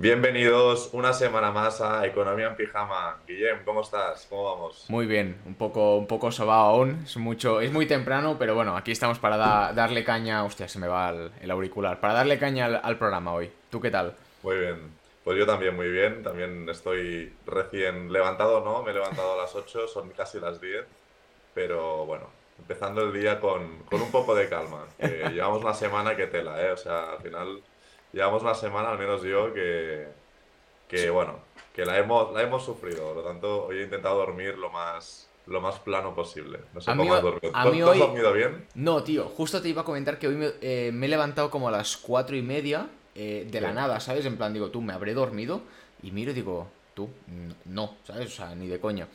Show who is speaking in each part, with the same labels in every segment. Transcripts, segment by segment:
Speaker 1: Bienvenidos una semana más a Economía en Pijama. Guillem, ¿cómo estás? ¿Cómo vamos?
Speaker 2: Muy bien, un poco, un poco sobado aún, es, mucho, es muy temprano, pero bueno, aquí estamos para darle caña, hostia, se me va el, auricular, para darle caña al, programa hoy. ¿Tú qué tal?
Speaker 1: Muy bien, pues yo también muy bien, también estoy recién levantado, ¿no? Me he levantado a las 8, son casi las 10, pero bueno, empezando el día con, con un poco de calma. llevamos una semana que tela, ¿eh? O sea, al final llevamos una semana, al menos yo, que, que bueno, que la hemos, la hemos sufrido. Por lo tanto, hoy he intentado dormir lo más, lo más plano posible. No sé cómo has dormido. has dormido bien?
Speaker 2: No, tío, justo te iba a comentar que hoy me, eh, he levantado como a las cuatro y media eh, de la nada, ¿sabes? En plan, digo, tú, me habré dormido y miro y digo, tú, no, ¿sabes? O sea, ni de coña.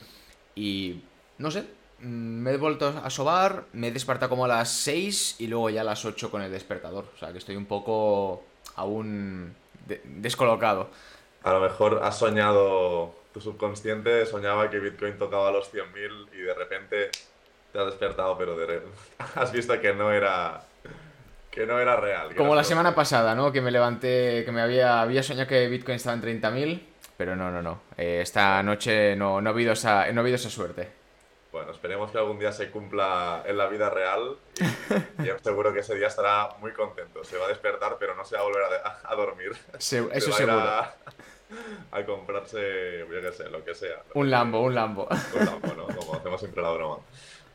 Speaker 2: Y no sé, mm, me he vuelto a sobar, me he despertado como a las 6 y luego ya a las 8 con el despertador. O sea, que estoy un poco aún descolocado.
Speaker 1: A lo mejor has soñado, tu subconsciente soñaba que Bitcoin tocaba los 100.000 y de repente te has despertado, pero has visto que no era que no era real.
Speaker 2: Como la semana pasada, ¿no? Que me levanté, que me había, había soñado que Bitcoin estaba en 30.000, pero no, no, no. Eh, esta noche no, no, ha habido esa, no ha habido esa suerte.
Speaker 1: Bueno, esperemos que algún día se cumpla en la vida real y, seguro que ese día estará muy contento. Se va a despertar, pero no se va a volver a, dormir.
Speaker 2: eso seguro.
Speaker 1: A, a, comprarse, yo qué sé, lo que sea.
Speaker 2: un Lambo, un Lambo.
Speaker 1: Un Lambo, ¿no? Como hacemos siempre la broma.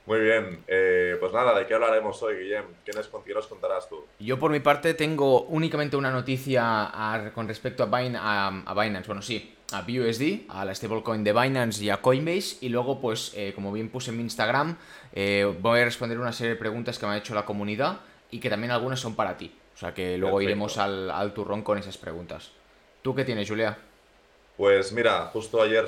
Speaker 1: Muy bien, eh, pues nada, ¿de qué hablaremos hoy, Guillem? ¿Qué nos, contarás tú?
Speaker 2: Yo por mi parte tengo únicamente una noticia con respecto a, a Binance, bueno sí, a BUSD, a la stablecoin de Binance y a Coinbase. Y luego, pues, eh, como bien puse en mi Instagram, eh, voy a responder una serie de preguntas que me ha hecho la comunidad y que también algunas son para ti. O sea que luego iremos al, al, turrón con esas preguntas. ¿Tú qué tienes, Julia?
Speaker 1: Pues mira, justo ayer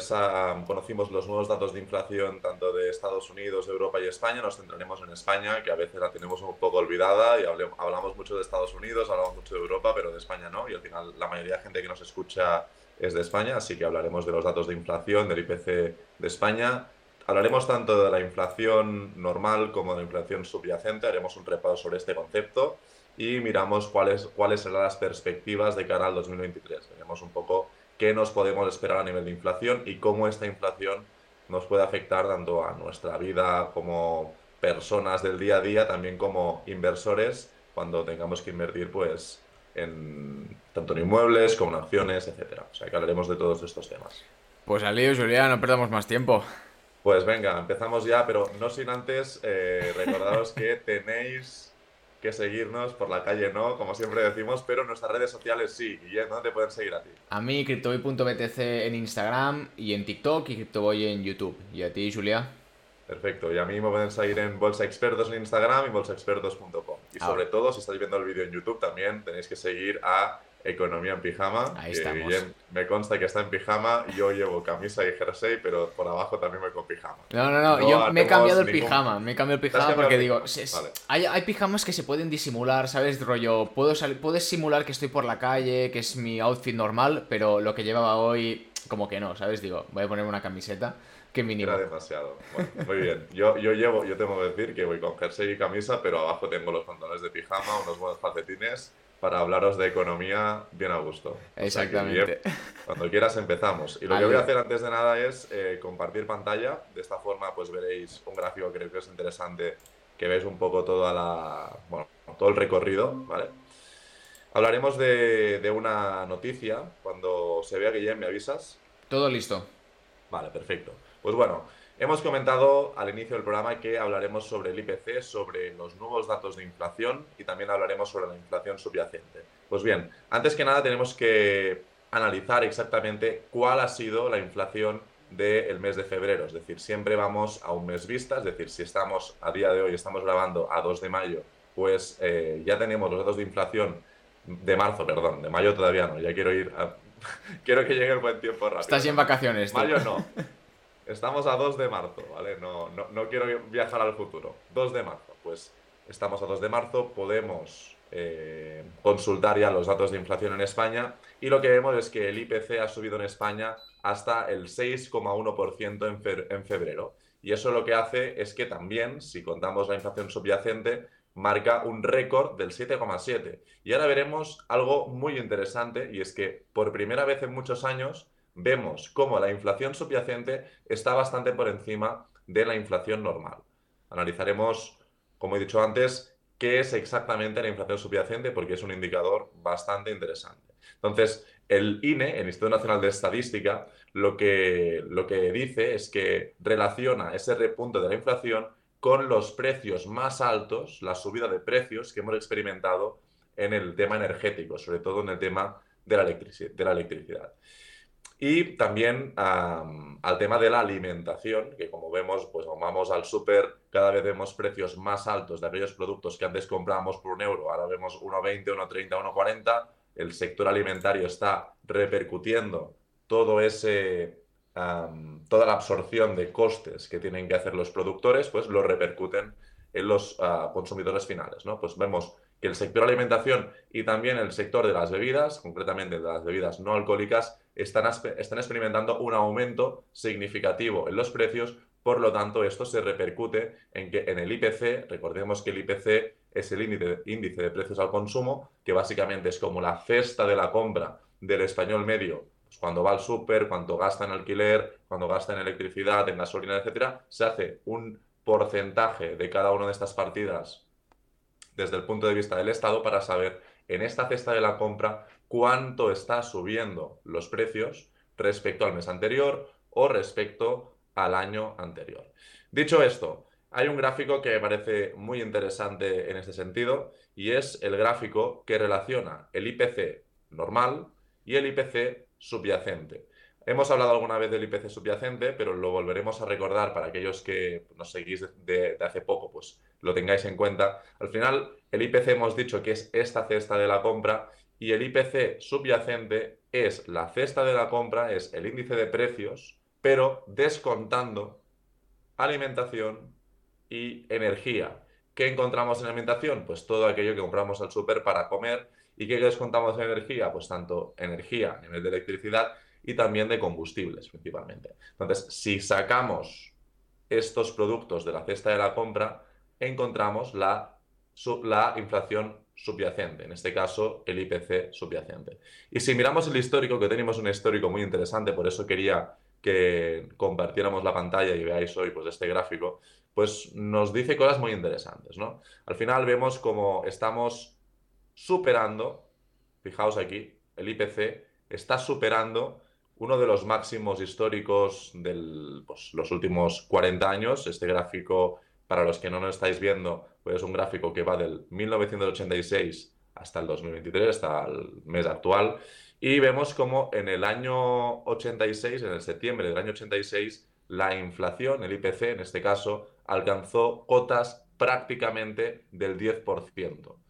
Speaker 1: conocimos los nuevos datos de inflación tanto de Estados Unidos, Europa y España. Nos centraremos en España, que a veces la tenemos un poco olvidada y hablamos mucho de Estados Unidos, hablamos mucho de Europa, pero de España no. Y al final la mayoría de gente que nos escucha es de España, así que hablaremos de los datos de inflación, del IPC de España. Hablaremos tanto de la inflación normal como de la inflación subyacente, haremos un repaso sobre este concepto y miramos cuáles, cuáles serán las perspectivas de cara al 2023. Veremos un poco qué nos podemos esperar a nivel de inflación y cómo esta inflación nos puede afectar tanto a nuestra vida como personas del día a día, también como inversores, cuando tengamos que invertir pues en tanto en inmuebles como en acciones, etcétera. O sea que hablaremos de todos estos temas.
Speaker 2: Pues al lío, Julián, no perdamos más tiempo.
Speaker 1: Pues venga, empezamos ya, pero no sin antes eh, recordaros que tenéis que seguirnos por la calle, no, como siempre decimos, pero en nuestras redes sociales sí. Y ¿dónde te pueden seguir a ti?
Speaker 2: A mí, CryptoBoy.btc en Instagram y en TikTok y CryptoBoy en YouTube. ¿Y a ti, Julia?
Speaker 1: Perfecto, y a mí me pueden seguir en Bolsa Expertos en Instagram y bolsaexpertos.com. Y ah, sobre todo, si estáis viendo el vídeo en YouTube, también tenéis que seguir a Economía en Pijama.
Speaker 2: Ahí estamos.
Speaker 1: me consta que está en pijama, yo llevo camisa y jersey, pero por abajo también me con pijama.
Speaker 2: No, no, no, yo me he cambiado el pijama, me he cambiado el pijama porque digo, hay, hay, pijamas que se pueden disimular, ¿sabes? Rollo, puedo puedes simular que estoy por la calle, que es mi outfit normal, pero lo que llevaba hoy, como que no, ¿sabes? Digo, voy a ponerme una camiseta. Qué mínimo.
Speaker 1: Era demasiado. muy bien. Yo, yo llevo, yo tengo que decir que voy con jersey y camisa, pero abajo tengo los pantalones de pijama, unos buenos calcetines para hablaros de economía bien a gusto.
Speaker 2: Exactamente.
Speaker 1: cuando quieras empezamos. Y lo que voy a hacer antes de nada es eh, compartir pantalla. De esta forma pues veréis un gráfico que creo que es interesante, que veis un poco toda la, bueno, todo el recorrido, ¿vale? Hablaremos de, de una noticia. Cuando se vea Guillem, ¿me avisas?
Speaker 2: Todo listo.
Speaker 1: Vale, perfecto. Pues bueno, hemos comentado al inicio del programa que hablaremos sobre el IPC, sobre los nuevos datos de inflación y también hablaremos sobre la inflación subyacente. Pues bien, antes que nada tenemos que analizar exactamente cuál ha sido la inflación del mes de febrero. Es decir, siempre vamos a un mes vista, es decir, si estamos a día de hoy, estamos grabando a 2 de mayo, pues eh, ya tenemos los datos de inflación de marzo, perdón, de mayo todavía no, ya quiero ir a... quiero que llegue el buen tiempo rápido.
Speaker 2: Estás en vacaciones.
Speaker 1: Mayo no. Estamos a 2 de marzo, ¿vale? No, no, quiero viajar al futuro. 2 de marzo, pues estamos a 2 de marzo, podemos eh, consultar ya los datos de inflación en España y lo que vemos es que el IPC ha subido en España hasta el 6,1% en, en febrero. Y eso lo que hace es que también, si contamos la inflación subyacente, marca un récord del 7,7. Y ahora veremos algo muy interesante y es que por primera vez en muchos años vemos cómo la inflación subyacente está bastante por encima de la inflación normal. Analizaremos, como he dicho antes, qué es exactamente la inflación subyacente porque es un indicador bastante interesante. Entonces, el INE, el Instituto Nacional de Estadística, lo que, lo que dice es que relaciona ese repunte de la inflación con los precios más altos, la subida de precios que hemos experimentado en el tema energético, sobre todo en el tema de la, de la electricidad. Y también al tema de la alimentación, que como vemos, pues vamos al súper, cada vez vemos precios más altos de aquellos productos que antes comprábamos por un euro, ahora vemos 1,20, 1,30, 1,40. El sector alimentario está repercutiendo todo ese toda la absorción de costes que tienen que hacer los productores, pues lo repercuten en los ah, consumidores finales. ¿no? Pues vemos que el sector alimentación y también el sector de las bebidas, concretamente de las bebidas no alcohólicas, están, están experimentando un aumento significativo en los precios, por lo tanto esto se repercute en que en el IPC, recordemos que el IPC es el índice, de precios al consumo, que básicamente es como la cesta de la compra del español medio pues cuando va al súper, cuánto gasta en alquiler, cuando gasta en electricidad, en gasolina, etcétera, se hace un porcentaje de cada una de estas partidas desde el punto de vista del Estado para saber en esta cesta de la compra cuánto está subiendo los precios respecto al mes anterior o respecto al año anterior. Dicho esto, hay un gráfico que me parece muy interesante en este sentido y es el gráfico que relaciona el IPC normal y el IPC subyacente. Hemos hablado alguna vez del IPC subyacente, pero lo volveremos a recordar para aquellos que nos seguís de, hace poco, pues lo tengáis en cuenta. Al final, el IPC hemos dicho que es esta cesta de la compra y el IPC subyacente es la cesta de la compra, es el índice de precios, pero descontando alimentación y energía. ¿Qué encontramos en alimentación? Pues todo aquello que compramos al súper para comer ¿Y qué descontamos de energía? Pues tanto energía a nivel de electricidad y también de combustibles principalmente. Entonces, si sacamos estos productos de la cesta de la compra, encontramos la, la inflación subyacente, en este caso el IPC subyacente. Y si miramos el histórico, que tenemos un histórico muy interesante, por eso quería que compartiéramos la pantalla y veáis hoy pues, este gráfico, pues nos dice cosas muy interesantes. ¿no? Al final vemos como estamos superando, fijaos aquí, el IPC está superando uno de los máximos históricos de pues, los últimos 40 años. Este gráfico, para los que no lo estáis viendo, pues es un gráfico que va del 1986 hasta el 2023, hasta el mes actual. Y vemos como en el año 86, en el septiembre del año 86, la inflación, el IPC en este caso, alcanzó cotas prácticamente del 10%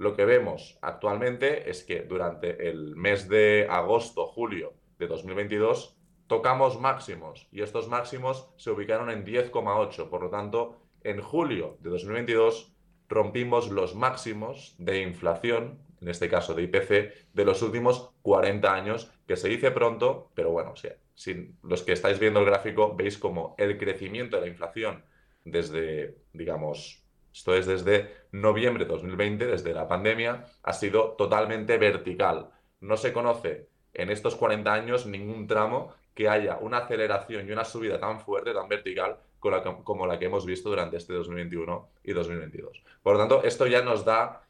Speaker 1: lo que vemos actualmente es que durante el mes de agosto, julio de 2022, tocamos máximos y estos máximos se ubicaron en 10,8. Por lo tanto, en julio de 2022 rompimos los máximos de inflación, en este caso de IPC, de los últimos 40 años, que se dice pronto, pero bueno, si los que estáis viendo el gráfico veis como el crecimiento de la inflación desde, digamos, esto es desde noviembre de 2020, desde la pandemia, ha sido totalmente vertical. No se conoce en estos 40 años ningún tramo que haya una aceleración y una subida tan fuerte, tan vertical, como la que hemos visto durante este 2021 y 2022. Por lo tanto, esto ya nos da,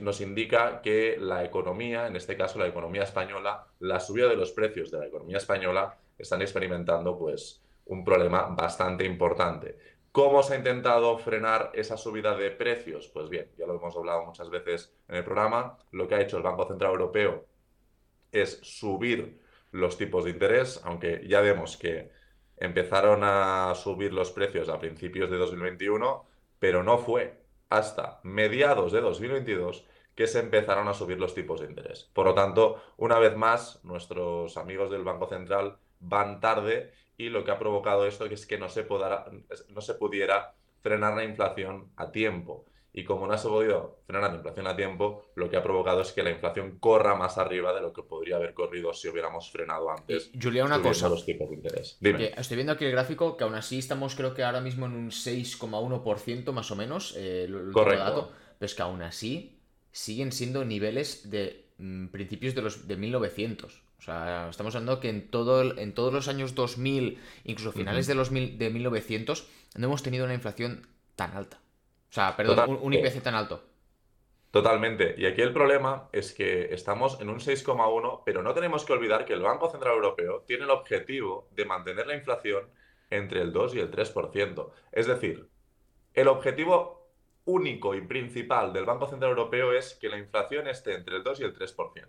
Speaker 1: nos indica que la economía, en este caso la economía española, la subida de los precios de la economía española están experimentando pues un problema bastante importante. ¿Cómo se ha intentado frenar esa subida de precios? Pues bien, ya lo hemos hablado muchas veces en el programa. Lo que ha hecho el Banco Central Europeo es subir los tipos de interés, aunque ya vemos que empezaron a subir los precios a principios de 2021, pero no fue hasta mediados de 2022 que se empezaron a subir los tipos de interés. Por lo tanto, una vez más, nuestros amigos del Banco Central van tarde y lo que ha provocado esto es que no se, no se pudiera frenar la inflación a tiempo. Y como no has podido frenar la inflación a tiempo, lo que ha provocado es que la inflación corra más arriba de lo que podría haber corrido si hubiéramos frenado antes.
Speaker 2: Julia, una cosa.
Speaker 1: Los tipos de interés. Dime.
Speaker 2: estoy viendo aquí el gráfico que aún así estamos creo que ahora mismo en un 6,1% más o menos, eh, el Correcto. dato, pero es que aún así siguen siendo niveles de mm, principios de los de 1900. O sea, estamos hablando que en, todo en todos los años 2000, incluso finales de los mil, de 1900, no hemos tenido una inflación tan alta. O sea, perdón, un, IPC tan alto.
Speaker 1: Totalmente. Y aquí el problema es que estamos en un 6,1, pero no tenemos que olvidar que el Banco Central Europeo tiene el objetivo de mantener la inflación entre el 2 y el 3%. Es decir, el objetivo único y principal del Banco Central Europeo es que la inflación esté entre el 2 y el 3%.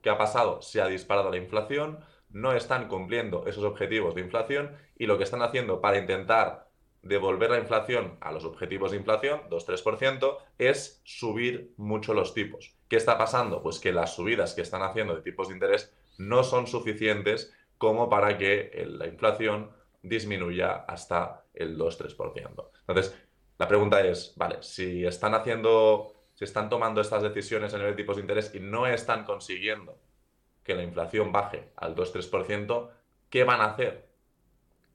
Speaker 1: ¿Qué ha pasado? Se ha disparado la inflación, no están cumpliendo esos objetivos de inflación y lo que están haciendo para intentar devolver la inflación a los objetivos de inflación, 2-3%, es subir mucho los tipos. ¿Qué está pasando? Pues que las subidas que están haciendo de tipos de interés no son suficientes como para que la inflación disminuya hasta el 2-3%. Entonces, la pregunta es, vale, si están haciendo, si están tomando estas decisiones a nivel de tipos de interés y no están consiguiendo que la inflación baje al 2-3%, ¿qué van a hacer?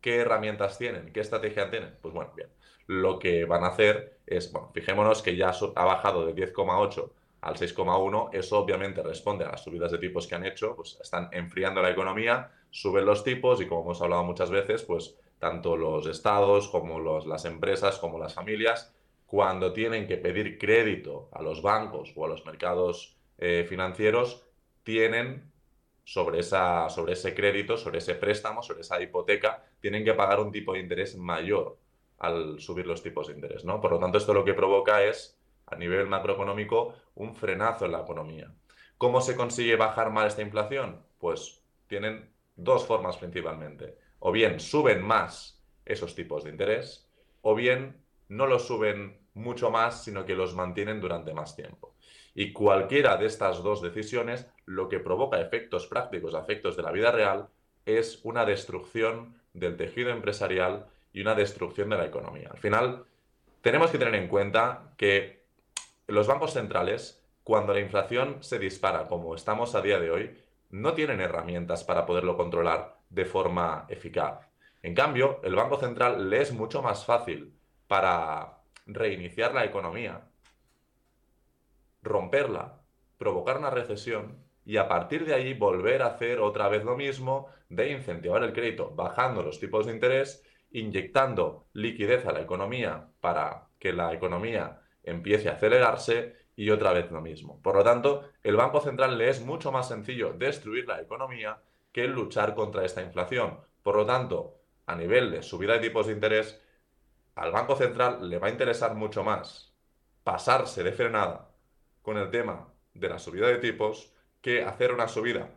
Speaker 1: ¿Qué herramientas tienen? ¿Qué estrategia tienen? Pues bueno, bien. Lo que van a hacer es, bueno, fijémonos que ya ha bajado de 10,8 al 6,1. Eso obviamente responde a las subidas de tipos que han hecho, pues están enfriando la economía, suben los tipos y como hemos hablado muchas veces, pues tanto los estados como las empresas como las familias, cuando tienen que pedir crédito a los bancos o a los mercados eh, financieros, tienen sobre, esa, sobre ese crédito, sobre ese préstamo, sobre esa hipoteca, tienen que pagar un tipo de interés mayor al subir los tipos de interés. ¿no? Por lo tanto, esto lo que provoca es, a nivel macroeconómico, un frenazo en la economía. ¿Cómo se consigue bajar mal esta inflación? Pues tienen dos formas principalmente. O bien suben más esos tipos de interés, o bien no los suben mucho más, sino que los mantienen durante más tiempo. Y cualquiera de estas dos decisiones lo que provoca efectos prácticos, efectos de la vida real, es una destrucción del tejido empresarial y una destrucción de la economía. Al final, tenemos que tener en cuenta que los bancos centrales, cuando la inflación se dispara, como estamos a día de hoy, no tienen herramientas para poderlo controlar de forma eficaz. En cambio, el Banco Central le es mucho más fácil para reiniciar la economía romperla, provocar una recesión y a partir de ahí volver a hacer otra vez lo mismo de incentivar el crédito, bajando los tipos de interés, inyectando liquidez a la economía para que la economía empiece a acelerarse y otra vez lo mismo. Por lo tanto, el Banco Central le es mucho más sencillo destruir la economía que luchar contra esta inflación. Por lo tanto, a nivel de subida de tipos de interés, al Banco Central le va a interesar mucho más pasarse de frenada con el tema de la subida de tipos que hacer una subida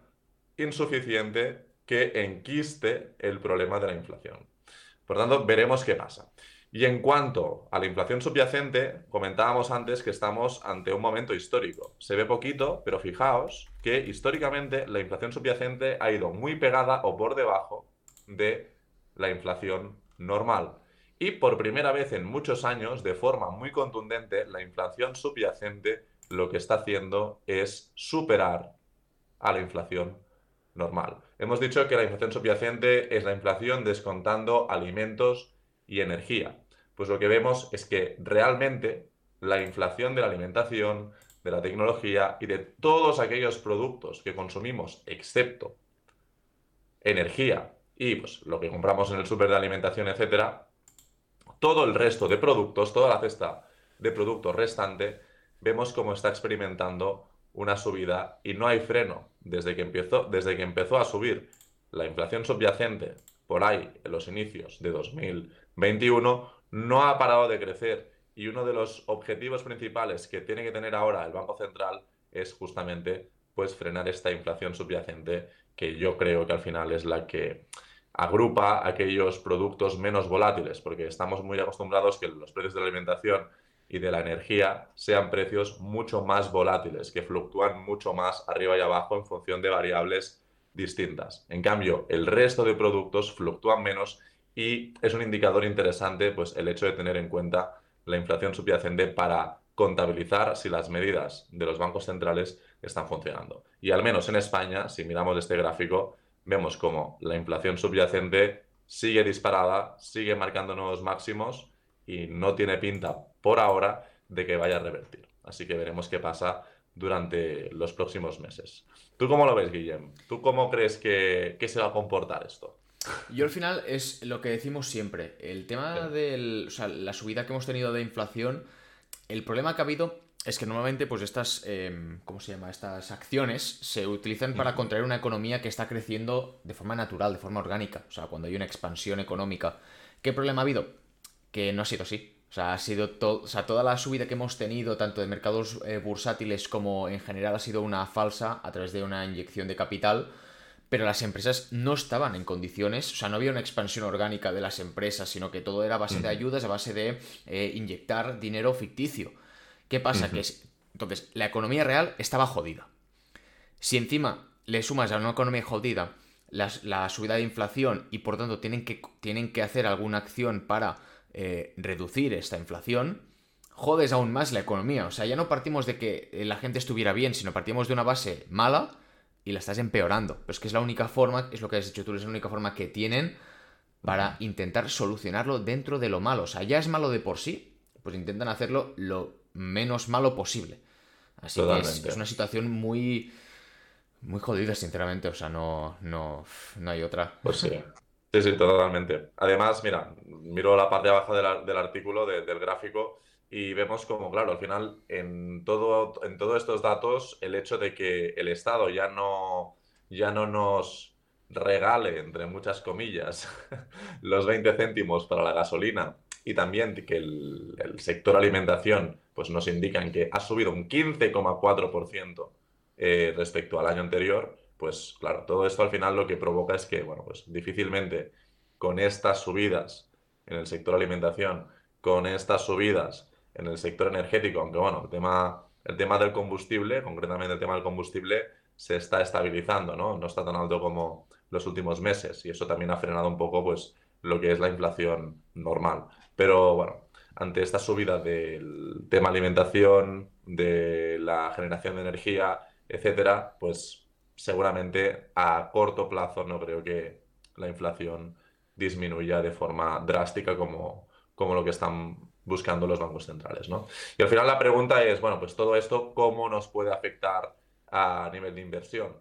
Speaker 1: insuficiente que enquiste el problema de la inflación. Por tanto, veremos qué pasa. Y en cuanto a la inflación subyacente, comentábamos antes que estamos ante un momento histórico. Se ve poquito, pero fijaos que históricamente la inflación subyacente ha ido muy pegada o por debajo de la inflación normal. Y por primera vez en muchos años, de forma muy contundente, la inflación subyacente lo que está haciendo es superar a la inflación normal. Hemos dicho que la inflación subyacente es la inflación descontando alimentos y energía. Pues lo que vemos es que realmente la inflación de la alimentación, de la tecnología y de todos aquellos productos que consumimos, excepto energía y pues, lo que compramos en el súper de alimentación, etcétera, todo el resto de productos, toda la cesta de productos restante, vemos cómo está experimentando una subida y no hay freno. Desde que empezó, desde que empezó a subir la inflación subyacente por ahí en los inicios de 2021, no ha parado de crecer. Y uno de los objetivos principales que tiene que tener ahora el Banco Central es justamente pues frenar esta inflación subyacente que yo creo que al final es la que agrupa aquellos productos menos volátiles, porque estamos muy acostumbrados que los precios de la alimentación y de la energía sean precios mucho más volátiles, que fluctúan mucho más arriba y abajo en función de variables distintas. En cambio, el resto de productos fluctúan menos y es un indicador interesante pues, el hecho de tener en cuenta la inflación subyacente para contabilizar si las medidas de los bancos centrales están funcionando. Y al menos en España, si miramos este gráfico, vemos como la inflación subyacente sigue disparada, sigue marcando nuevos máximos y no tiene pinta por ahora de que vaya a revertir. Así que veremos qué pasa durante los próximos meses. ¿Tú cómo lo ves, Guillem? ¿Tú cómo crees que, se va a comportar esto?
Speaker 2: Yo al final es lo que decimos siempre. El tema de la subida que hemos tenido de inflación, el problema que ha habido es que normalmente pues estas, em, ¿cómo se llama? Estas acciones se utilizan para contraer una economía que está creciendo de forma natural, de forma orgánica. O sea, cuando hay una expansión económica. ¿Qué problema ha habido? Que no ha sido así. O sea, ha sido todo, o sea, toda la subida que hemos tenido, tanto de mercados eh, bursátiles como en general, ha sido una falsa a través de una inyección de capital. Pero las empresas no estaban en condiciones, o sea, no había una expansión orgánica de las empresas, sino que todo era a base de ayudas, a base de eh, inyectar dinero ficticio. ¿Qué pasa? Que entonces la economía real estaba jodida. Si encima le sumas a una economía jodida la subida de inflación y por tanto tienen que, tienen que hacer alguna acción para eh, reducir esta inflación, jodes aún más la economía. O sea, ya no partimos de que la gente estuviera bien, sino partimos de una base mala y la estás empeorando. Pero es que es la única forma, es lo que has dicho tú, es la única forma que tienen para intentar solucionarlo dentro de lo malo. O sea, ya es malo de por sí, pues intentan hacerlo lo menos malo posible. Así que es, una situación muy, muy jodida, sinceramente. O sea, no, no, no hay otra.
Speaker 1: Pues sí. Sí, sí, totalmente. Además, mira, miro la parte de abajo del artículo, del gráfico, y vemos como, claro, al final, en todo, en todos estos datos, el hecho de que el Estado ya no, ya no nos regale, entre muchas comillas, los 20 céntimos para la gasolina y también que el, el sector alimentación pues nos indican que ha subido un 15,4% eh, respecto al año anterior, pues claro, todo esto al final lo que provoca es que, bueno, pues difícilmente con estas subidas en el sector alimentación, con estas subidas en el sector energético, aunque bueno, el tema, el tema del combustible, concretamente el tema del combustible, se está estabilizando, ¿no? No está tan alto como los últimos meses y eso también ha frenado un poco, pues, lo que es la inflación normal. Pero bueno, ante esta subida del tema alimentación, de la generación de energía, etcétera, pues seguramente a corto plazo no creo que la inflación disminuya de forma drástica como, como lo que están buscando los bancos centrales. ¿no? Y al final la pregunta es, bueno, pues todo esto, ¿cómo nos puede afectar a nivel de inversión?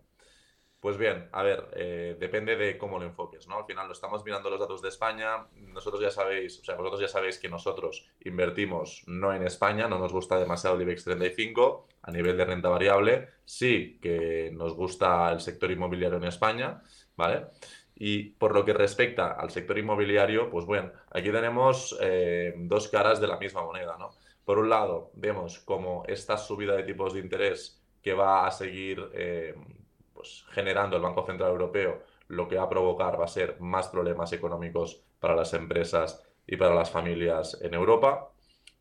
Speaker 1: Pues bien, a ver, eh, depende de cómo lo enfoques, ¿no? Al final lo estamos mirando los datos de España. Nosotros ya sabéis, o sea, vosotros ya sabéis que nosotros invertimos no en España, no nos gusta demasiado el IBEX 35 a nivel de renta variable. Sí que nos gusta el sector inmobiliario en España, ¿vale? Y por lo que respecta al sector inmobiliario, pues bueno, aquí tenemos eh, dos caras de la misma moneda, ¿no? Por un lado, vemos como esta subida de tipos de interés que va a seguir eh, generando el Banco Central Europeo, lo que va a provocar va a ser más problemas económicos para las empresas y para las familias en Europa,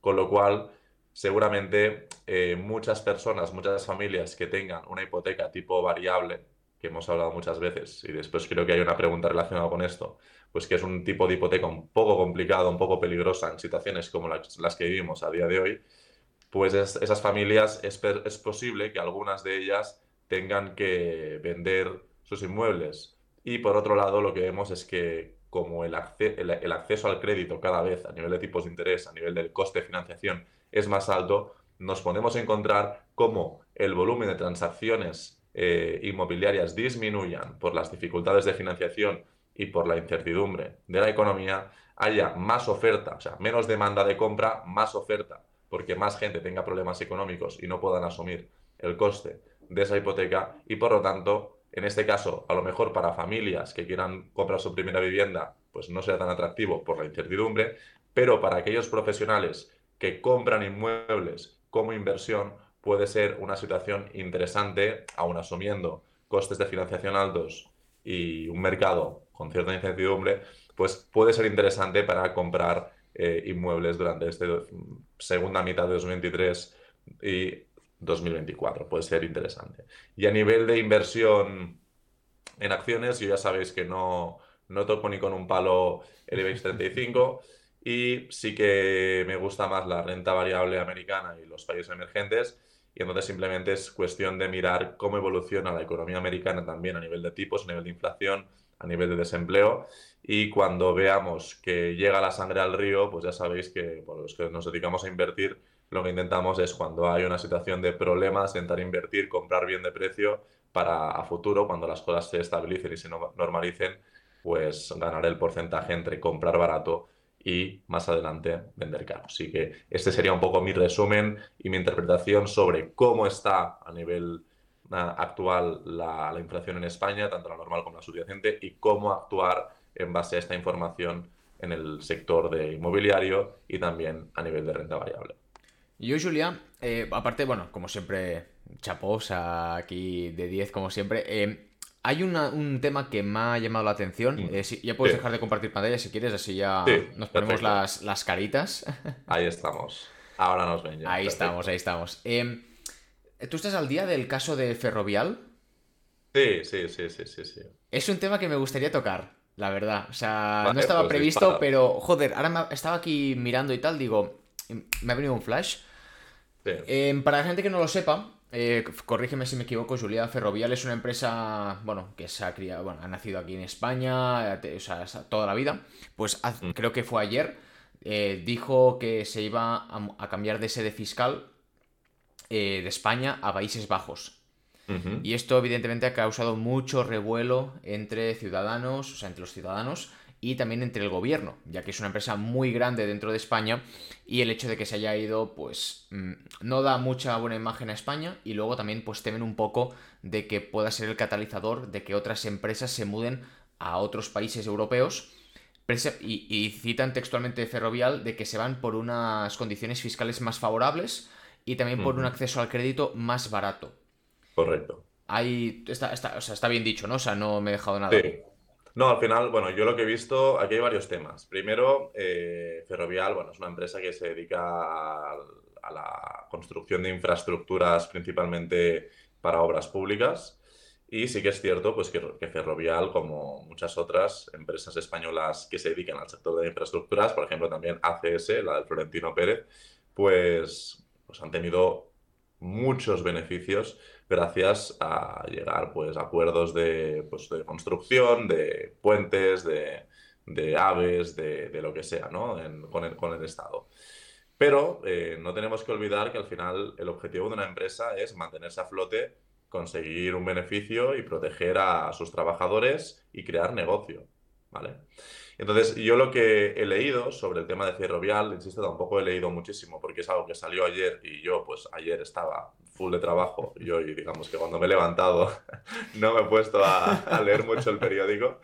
Speaker 1: con lo cual seguramente eh, muchas personas, muchas familias que tengan una hipoteca tipo variable, que hemos hablado muchas veces, y después creo que hay una pregunta relacionada con esto, pues que es un tipo de hipoteca un poco complicado, un poco peligrosa en situaciones como las, que vivimos a día de hoy, pues esas familias es, es posible que algunas de ellas tengan que vender sus inmuebles. Y por otro lado, lo que vemos es que como el, el, acceso al crédito cada vez a nivel de tipos de interés, a nivel del coste de financiación es más alto, nos podemos encontrar cómo el volumen de transacciones eh, inmobiliarias disminuyan por las dificultades de financiación y por la incertidumbre de la economía, haya más oferta, o sea, menos demanda de compra, más oferta, porque más gente tenga problemas económicos y no puedan asumir el coste de esa hipoteca y por lo tanto, en este caso, a lo mejor para familias que quieran comprar su primera vivienda, pues no sea tan atractivo por la incertidumbre, pero para aquellos profesionales que compran inmuebles como inversión, puede ser una situación interesante, aún asumiendo costes de financiación altos y un mercado con cierta incertidumbre, pues puede ser interesante para comprar eh, inmuebles durante esta segunda mitad de 2023 y 2024. Puede ser interesante. Y a nivel de inversión en acciones, yo ya sabéis que no, no toco ni con un palo el IBEX 35 y sí que me gusta más la renta variable americana y los países emergentes. Y entonces simplemente es cuestión de mirar cómo evoluciona la economía americana también a nivel de tipos, a nivel de inflación, a nivel de desempleo. Y cuando veamos que llega la sangre al río, pues ya sabéis que por los que nos dedicamos a invertir, lo que intentamos es cuando hay una situación de problemas, intentar invertir, comprar bien de precio para a futuro, cuando las cosas se estabilicen y se normalicen, pues ganar el porcentaje entre comprar barato y más adelante vender caro. Así que este sería un poco mi resumen y mi interpretación sobre cómo está a nivel ah, actual la, la, inflación en España, tanto la normal como la subyacente, y cómo actuar en base a esta información en el sector de inmobiliario y también a nivel de renta variable.
Speaker 2: Yo, Julia, eh, aparte, bueno, como siempre, chapos aquí de 10, como siempre. Eh, hay un tema que me ha llamado la atención. Mm. Eh, ya puedes dejar de compartir pantalla si quieres, así ya nos ponemos las, las, caritas.
Speaker 1: Ahí estamos. Ahora nos ven ya.
Speaker 2: Ahí estamos, ahí estamos. ¿Tú estás al día del caso de Ferrovial?
Speaker 1: Sí, sí, sí, sí, sí, sí.
Speaker 2: Es un tema que me gustaría tocar, la verdad. O sea, no estaba pues previsto, pero joder, ahora estaba aquí mirando y tal, digo, me ha venido un flash. Em, para la gente que no lo sepa, eh, corrígeme si me equivoco, Julia Ferrovial es una empresa, bueno, que se ha criado, bueno, ha nacido aquí en España, o sea, toda la vida. Pues mm. creo que fue ayer, eh, dijo que se iba a, cambiar de sede fiscal eh, de España a Países Bajos. Y esto evidentemente ha causado mucho revuelo entre ciudadanos, o sea, entre los ciudadanos, y también entre el gobierno, ya que es una empresa muy grande dentro de España y el hecho de que se haya ido pues mm, no da mucha buena imagen a España y luego también pues temen un poco de que pueda ser el catalizador de que otras empresas se muden a otros países europeos y, citan textualmente Ferrovial de que se van por unas condiciones fiscales más favorables y también por un acceso al crédito más barato.
Speaker 1: Correcto.
Speaker 2: Ahí está, está, o sea, está bien dicho, ¿no? O sea, no me he dejado nada.
Speaker 1: No, al final, bueno, yo lo que he visto, aquí hay varios temas. Primero, eh, Ferrovial, bueno, es una empresa que se dedica a, la construcción de infraestructuras principalmente para obras públicas. Y sí que es cierto pues, que, Ferrovial, como muchas otras empresas españolas que se dedican al sector de infraestructuras, por ejemplo también ACS, la del Florentino Pérez, pues, pues han tenido muchos beneficios gracias a llegar pues, a acuerdos de, pues, de construcción, de puentes, de, de aves, de, de, lo que sea, ¿no? con, el, con el Estado. Pero eh, no tenemos que olvidar que al final el objetivo de una empresa es mantenerse a flote, conseguir un beneficio y proteger a sus trabajadores y crear negocio, ¿vale? Entonces, yo lo que he leído sobre el tema de Ferrovial, insisto, tampoco he leído muchísimo porque es algo que salió ayer y yo, pues ayer estaba full de trabajo. Y hoy, digamos que cuando me he levantado no me he puesto a, leer mucho el periódico,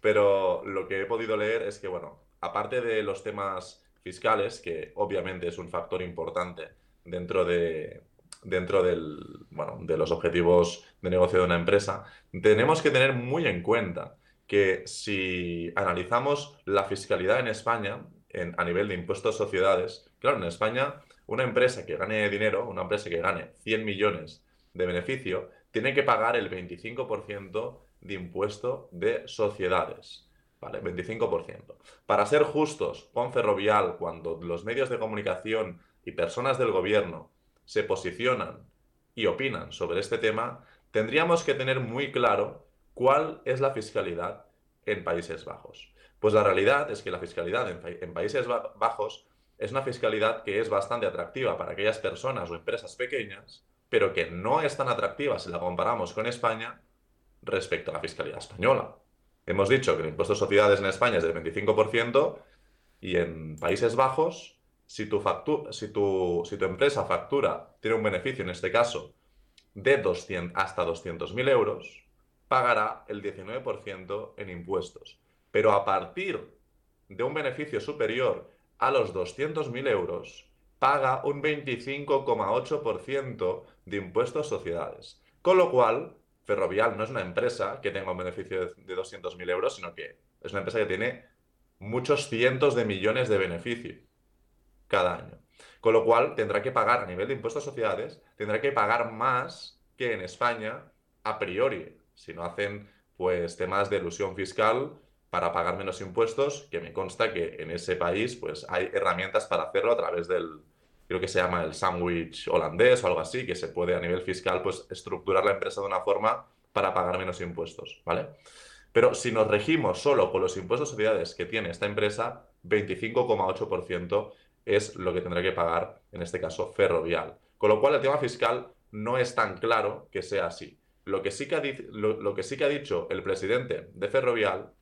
Speaker 1: pero lo que he podido leer es que, bueno, aparte de los temas fiscales, que obviamente es un factor importante dentro de, dentro del, bueno, de los objetivos de negocio de una empresa, tenemos que tener muy en cuenta que si analizamos la fiscalidad en España, en, a nivel de impuestos sociedades, claro, en España una empresa que gane dinero, una empresa que gane 100 millones de beneficio, tiene que pagar el 25% de impuesto de sociedades. ¿Vale? 25%. Para ser justos con Ferrovial, cuando los medios de comunicación y personas del gobierno se posicionan y opinan sobre este tema, tendríamos que tener muy claro ¿Cuál es la fiscalidad en Países Bajos? Pues la realidad es que la fiscalidad en, Países Bajos es una fiscalidad que es bastante atractiva para aquellas personas o empresas pequeñas, pero que no es tan atractiva si la comparamos con España respecto a la fiscalidad española. Hemos dicho que el impuesto de sociedades en España es del 25% y en Países Bajos, si tu, si tu, si tu empresa factura, tiene un beneficio en este caso de 200, hasta 200.000 euros, pagará el 19% en impuestos. Pero a partir de un beneficio superior a los 200.000 euros, paga un 25,8% de impuestos sociedades. Con lo cual, Ferrovial no es una empresa que tenga un beneficio de 200.000 euros, sino que es una empresa que tiene muchos cientos de millones de beneficio cada año. Con lo cual, tendrá que pagar a nivel de impuestos sociedades, tendrá que pagar más que en España a priori, si no hacen pues temas de ilusión fiscal para pagar menos impuestos, que me consta que en ese país pues hay herramientas para hacerlo a través del, creo que se llama el sándwich holandés o algo así, que se puede a nivel fiscal pues estructurar la empresa de una forma para pagar menos impuestos, ¿vale? Pero si nos regimos solo con los impuestos de sociedades que tiene esta empresa, 25,8% es lo que tendrá que pagar, en este caso, Ferrovial. Con lo cual, el tema fiscal no es tan claro que sea así. Lo que sí que ha, lo, que sí que ha dicho el presidente de Ferrovial,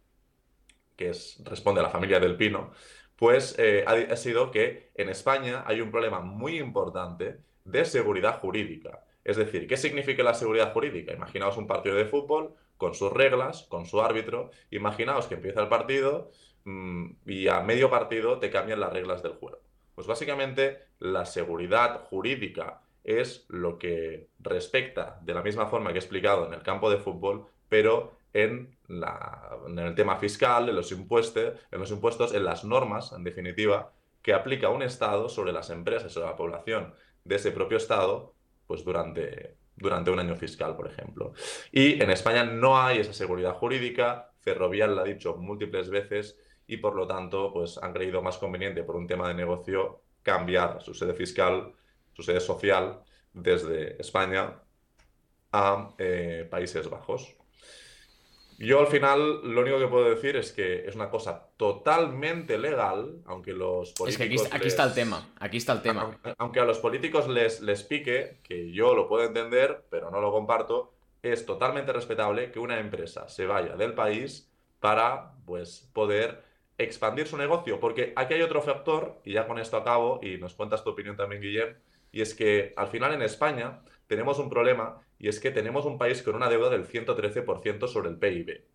Speaker 1: que es, responde a la familia del Pino, pues eh, ha sido que en España hay un problema muy importante de seguridad jurídica. Es decir, ¿qué significa la seguridad jurídica? Imaginaos un partido de fútbol con sus reglas, con su árbitro. Imaginaos que empieza el partido mm, y a medio partido te cambian las reglas del juego. Pues básicamente la seguridad jurídica es lo que respecta de la misma forma que he explicado en el campo de fútbol, pero en, el tema fiscal, en los, impuestos, en los impuestos, en las normas, en definitiva, que aplica un Estado sobre las empresas, sobre la población de ese propio Estado, pues durante, durante un año fiscal, por ejemplo. Y en España no hay esa seguridad jurídica, Ferrovial lo ha dicho múltiples veces y por lo tanto pues han creído más conveniente por un tema de negocio cambiar su sede fiscal, su sede social desde España a eh, Países Bajos. Yo al final lo único que puedo decir es que es una cosa totalmente legal, aunque los políticos...
Speaker 2: Es que aquí, está el tema, aquí está el tema.
Speaker 1: Aunque, a los políticos les, les pique, que yo lo puedo entender, pero no lo comparto, es totalmente respetable que una empresa se vaya del país para pues, poder expandir su negocio, porque aquí hay otro factor, y ya con esto acabo, y nos cuentas tu opinión también, Guillem, y es que al final en España tenemos un problema y es que tenemos un país con una deuda del 113% sobre el PIB.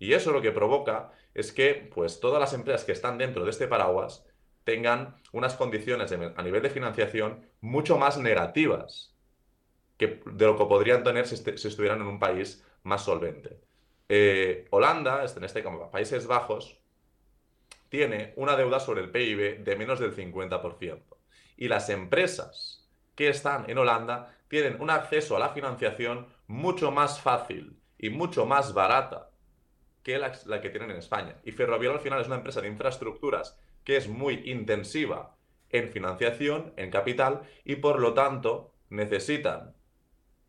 Speaker 1: Y eso lo que provoca es que pues, todas las empresas que están dentro de este paraguas tengan unas condiciones a nivel de financiación mucho más negativas que de lo que podrían tener si, este, estuvieran en un país más solvente. Eh, Holanda, en este caso Países Bajos, tiene una deuda sobre el PIB de menos del 50%. Y las empresas que están en Holanda tienen un acceso a la financiación mucho más fácil y mucho más barata que la, que tienen en España. Y Ferrovial al final es una empresa de infraestructuras que es muy intensiva en financiación, en capital, y por lo tanto necesitan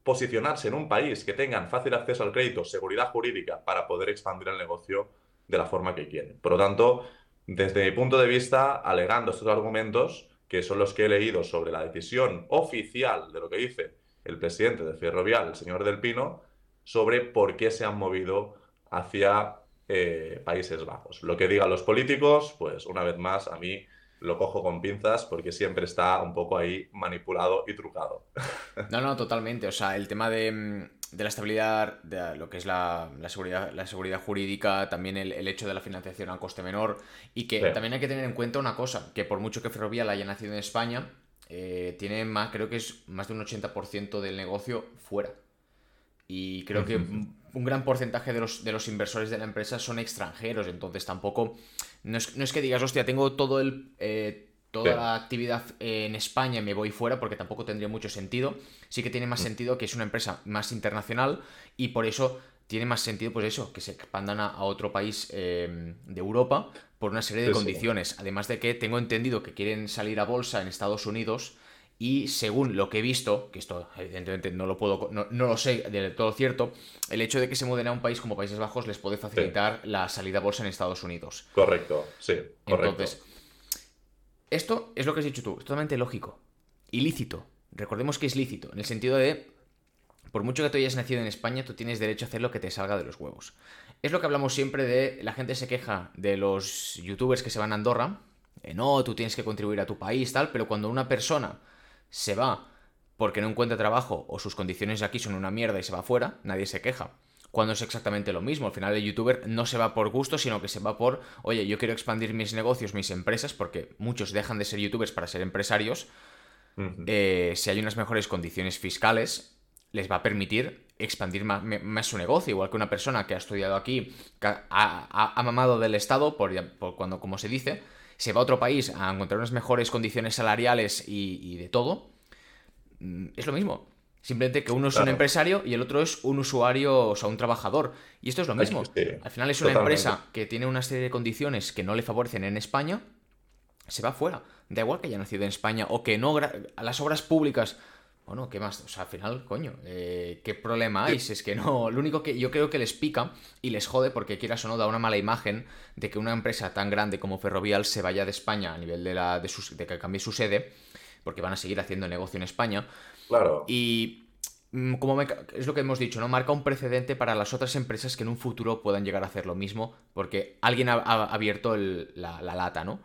Speaker 1: posicionarse en un país que tengan fácil acceso al crédito, seguridad jurídica, para poder expandir el negocio de la forma que quieren. Por lo tanto, desde mi punto de vista, alegando estos argumentos, que son los que he leído sobre la decisión oficial de lo que dice el presidente de Ferrovial, el señor Del Pino, sobre por qué se han movido hacia eh, Países Bajos. Lo que digan los políticos, pues una vez más, a mí lo cojo con pinzas porque siempre está un poco ahí manipulado y trucado.
Speaker 2: No, no, totalmente. O sea, el tema de, mm, la estabilidad, de lo que es la, seguridad, la seguridad jurídica, también el, hecho de la financiación a coste menor y que también hay que tener en cuenta una cosa, que por mucho que Ferrovial haya nacido en España, eh, tiene más, creo que es más de un 80% del negocio fuera. Y creo que un gran porcentaje de los, de los inversores de la empresa son extranjeros, entonces tampoco... No es, que digas, hostia, tengo todo el... Eh, toda la actividad en España y me voy fuera porque tampoco tendría mucho sentido. Sí que tiene más mm. sentido que es una empresa más internacional y por eso tiene más sentido, pues eso, que se expandan a, otro país em, de Europa por una serie de condiciones. Además de que tengo entendido que quieren salir a bolsa en Estados Unidos y según lo que he visto, que esto evidentemente no lo puedo, no, lo sé de todo cierto, el hecho de que se muden a un país como Países Bajos les puede facilitar la salida a bolsa en Estados Unidos.
Speaker 1: Correcto, sí, correcto. Entonces,
Speaker 2: esto es lo que has dicho tú, es totalmente lógico. Ilícito. Recordemos que es lícito, en el sentido de por mucho que tú hayas nacido en España, tú tienes derecho a hacer lo que te salga de los huevos. Es lo que hablamos siempre de la gente se queja de los youtubers que se van a Andorra. no, tú tienes que contribuir a tu país, tal, pero cuando una persona se va porque no encuentra trabajo o sus condiciones aquí son una mierda y se va fuera, nadie se queja. Cuando es exactamente lo mismo. Al final el youtuber no se va por gusto, sino que se va por, oye, yo quiero expandir mis negocios, mis empresas, porque muchos dejan de ser youtubers para ser empresarios. Eh, si hay unas mejores condiciones fiscales, les va a permitir expandir más, su negocio, igual que una persona que ha estudiado aquí, que ha, mamado del Estado, por, cuando, como se dice, se va a otro país a encontrar unas mejores condiciones salariales y, de todo, mm, es lo mismo. Simplemente que uno es un empresario y el otro es un usuario, o sea, un trabajador. Y esto es lo mismo. Al final es una empresa que tiene una serie de condiciones que no le favorecen en España, se va fuera. Da igual que haya nacido en España o que no. A las obras públicas. Bueno, ¿qué más? O sea, al final, coño, eh, ¿qué problema hay? Si es que no. Lo único que yo creo que les pica y les jode, porque quieras o no, da una mala imagen de que una empresa tan grande como Ferrovial se vaya de España a nivel de, la, de, de que cambie su sede, porque van a seguir haciendo negocio en España.
Speaker 1: Claro.
Speaker 2: Y mm, como es lo que hemos dicho, ¿no? Marca un precedente para las otras empresas que en un futuro puedan llegar a hacer lo mismo, porque alguien ha, abierto la, lata, ¿no?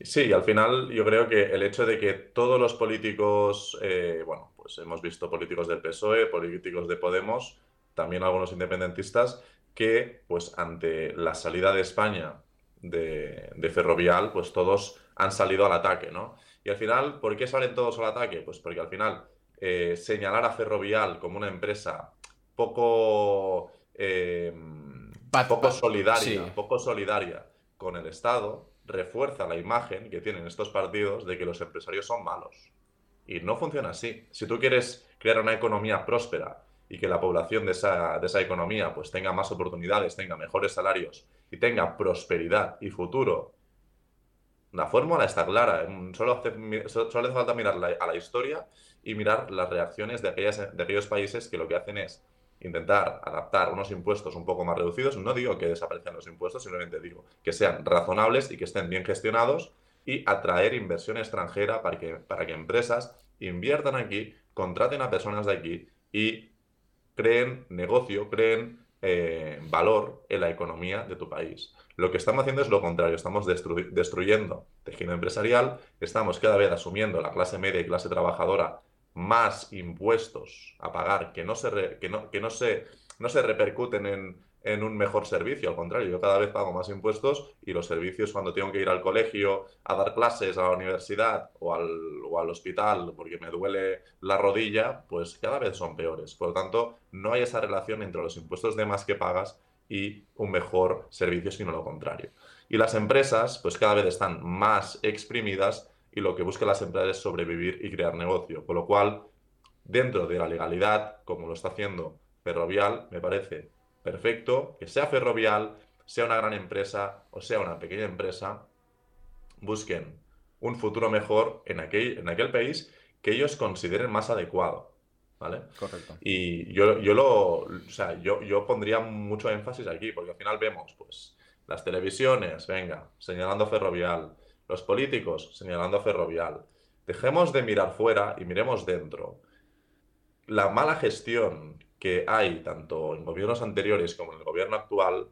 Speaker 1: Sí, al final yo creo que el hecho de que todos los políticos, eh, bueno, pues hemos visto políticos del PSOE, políticos de Podemos, también algunos independentistas, que pues ante la salida de España de, de Ferrovial, pues todos han salido al ataque, ¿no? Y al final, ¿por qué salen todos al ataque? Pues porque al final eh, señalar a Ferrovial como una empresa poco, eh, poco solidaria, poco solidaria con el Estado, refuerza la imagen que tienen estos partidos de que los empresarios son malos. Y no funciona así. Si tú quieres crear una economía próspera y que la población de esa, de esa economía pues tenga más oportunidades, tenga mejores salarios y tenga prosperidad y futuro la fórmula está clara. Solo hace, solo falta mirar a la historia y mirar las reacciones de, aquellas, de aquellos países que lo que hacen es intentar adaptar unos impuestos un poco más reducidos. No digo que desaparezcan los impuestos, simplemente digo que sean razonables y que estén bien gestionados y atraer inversión extranjera para que, para que empresas inviertan aquí, contraten a personas de aquí y creen negocio, creen eh, valor en la economía de tu país. Lo que estamos haciendo es lo contrario, estamos destruyendo tejido empresarial, estamos cada vez asumiendo la clase media y clase trabajadora más impuestos a pagar que no se, que no, que no se, no se repercuten en, en un mejor servicio. Al contrario, yo cada vez pago más impuestos y los servicios cuando tengo que ir al colegio a dar clases, a la universidad o al, o al hospital porque me duele la rodilla, pues cada vez son peores. Por lo tanto, no hay esa relación entre los impuestos de más que pagas y un mejor servicio, sino lo contrario. Y las empresas, pues cada vez están más exprimidas y lo que buscan las empresas es sobrevivir y crear negocio. Con lo cual, dentro de la legalidad, como lo está haciendo Ferrovial, me parece perfecto que sea Ferrovial, sea una gran empresa o sea una pequeña empresa, busquen un futuro mejor en aquel, en aquel país que ellos consideren más adecuado. ¿Vale?
Speaker 2: Correcto.
Speaker 1: Y yo, yo lo, o sea, yo, yo pondría mucho énfasis aquí, porque al final vemos, pues, las televisiones, venga, señalando Ferrovial, los políticos señalando Ferrovial. Dejemos de mirar fuera y miremos dentro. La mala gestión que hay tanto en gobiernos anteriores como en el gobierno actual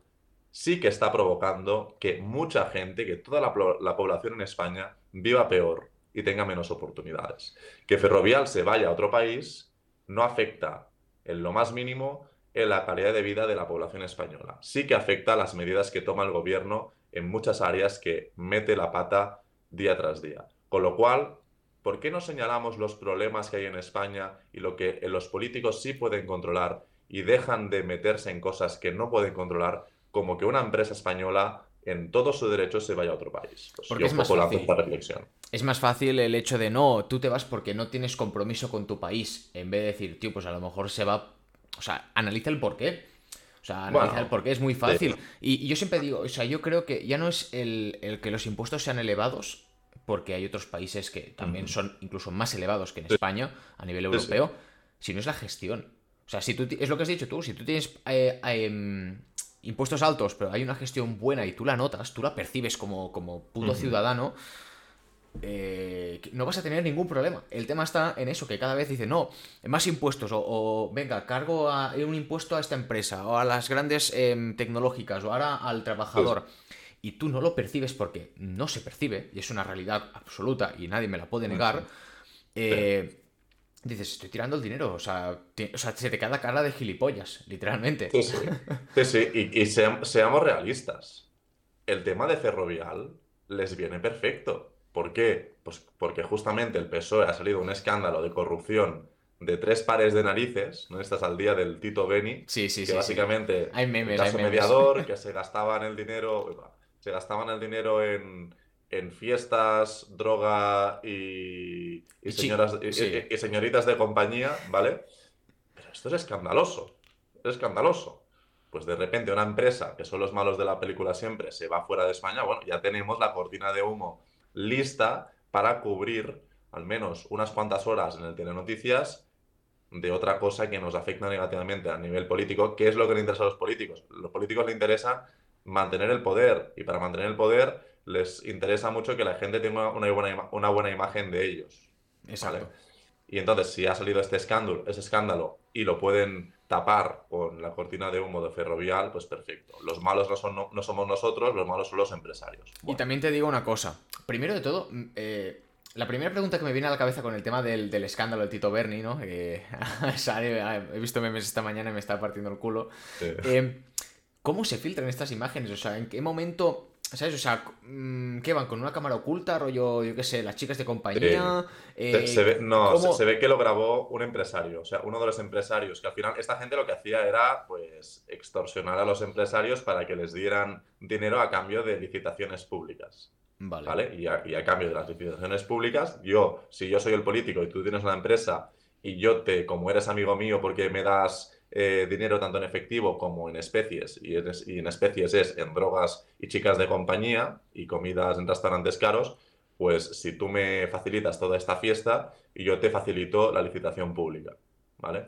Speaker 1: sí que está provocando que mucha gente, que toda la, población en España viva peor y tenga menos oportunidades. Que Ferrovial se vaya a otro país no afecta en lo más mínimo en la calidad de vida de la población española. Sí que afecta a las medidas que toma el gobierno en muchas áreas que mete la pata día tras día. Con lo cual, ¿por qué no señalamos los problemas que hay en España y lo que los políticos sí pueden controlar y dejan de meterse en cosas que no pueden controlar, como que una empresa española en todo su derecho se vaya a otro país?
Speaker 2: Pues porque es más fácil. reflexión. Es más fácil el hecho de no, tú te vas porque no tienes compromiso con tu país, en vez de decir, tío, pues a lo mejor se va. O sea, analiza el porqué. O sea, analiza el porqué es muy fácil. Y, yo siempre digo, o sea, yo creo que ya no es el, el que los impuestos sean elevados, porque hay otros países que también son incluso más elevados que en España a nivel europeo, si no es la gestión. O sea, si tú es lo que has dicho tú, si tú tienes eh, em, impuestos altos, pero hay una gestión buena y tú la notas, tú la percibes como, como puto ciudadano, eh, no vas a tener ningún problema. El tema está en eso, que cada vez dice, no, más impuestos, o, venga, cargo a, un impuesto a esta empresa, o a las grandes em, tecnológicas, o ahora al trabajador y tú no lo percibes porque no se percibe, y es una realidad absoluta y nadie me la puede negar, eh, dices, estoy tirando el dinero, o sea, se te queda cara de gilipollas, literalmente.
Speaker 1: Sí, sí, sí, y, seamos realistas. El tema de Ferrovial les viene perfecto. ¿Por qué? Pues porque justamente el PSOE ha salido un escándalo de corrupción de tres pares de narices, ¿no? Estás al día del Tito Beni,
Speaker 2: sí, sí,
Speaker 1: que básicamente
Speaker 2: sí. Hay
Speaker 1: caso mediador, que se gastaban el dinero, se gastaban el dinero en, en fiestas, droga y, señoras, y, señoritas de compañía, ¿vale? Pero esto es escandaloso, es escandaloso. Pues de repente una empresa, que son los malos de la película siempre, se va fuera de España, bueno, ya tenemos la cortina de humo lista para cubrir al menos unas cuantas horas en el Telenoticias de otra cosa que nos afecta negativamente a nivel político, ¿qué es lo que le interesa a los políticos? A los políticos les interesa mantener el poder y para mantener el poder les interesa mucho que la gente tenga una buena, una buena imagen de ellos. Exacto. Y entonces, si ha salido este escándalo, ese escándalo y lo pueden tapar con la cortina de humo de Ferrovial, pues perfecto. Los malos no, son, no, somos nosotros, los malos son los empresarios.
Speaker 2: Y también te digo una cosa. Primero de todo, mm, eh, la primera pregunta que me viene a la cabeza con el tema del, escándalo de Tito Berni, ¿no? he visto memes esta mañana y me está partiendo el culo. Eh, ¿Cómo se filtran estas imágenes? O sea, ¿en qué momento ¿Sabes? O sea, mm, ¿qué van? ¿Con una cámara oculta? Rollo, yo qué sé, las chicas de compañía.
Speaker 1: Eh, se ve, no, se, ve que lo grabó un empresario. O sea, uno de los empresarios. Que al final, esta gente lo que hacía era, pues, extorsionar a los empresarios para que les dieran dinero a cambio de licitaciones públicas. Vale. Y, a, y a cambio de las licitaciones públicas, yo, si yo soy el político y tú tienes una empresa y yo te, como eres amigo mío porque me das eh, dinero tanto en efectivo como en especies, y en, especies es en drogas y chicas de compañía y comidas en restaurantes caros, pues si tú me facilitas toda esta fiesta y yo te facilito la licitación pública, ¿vale?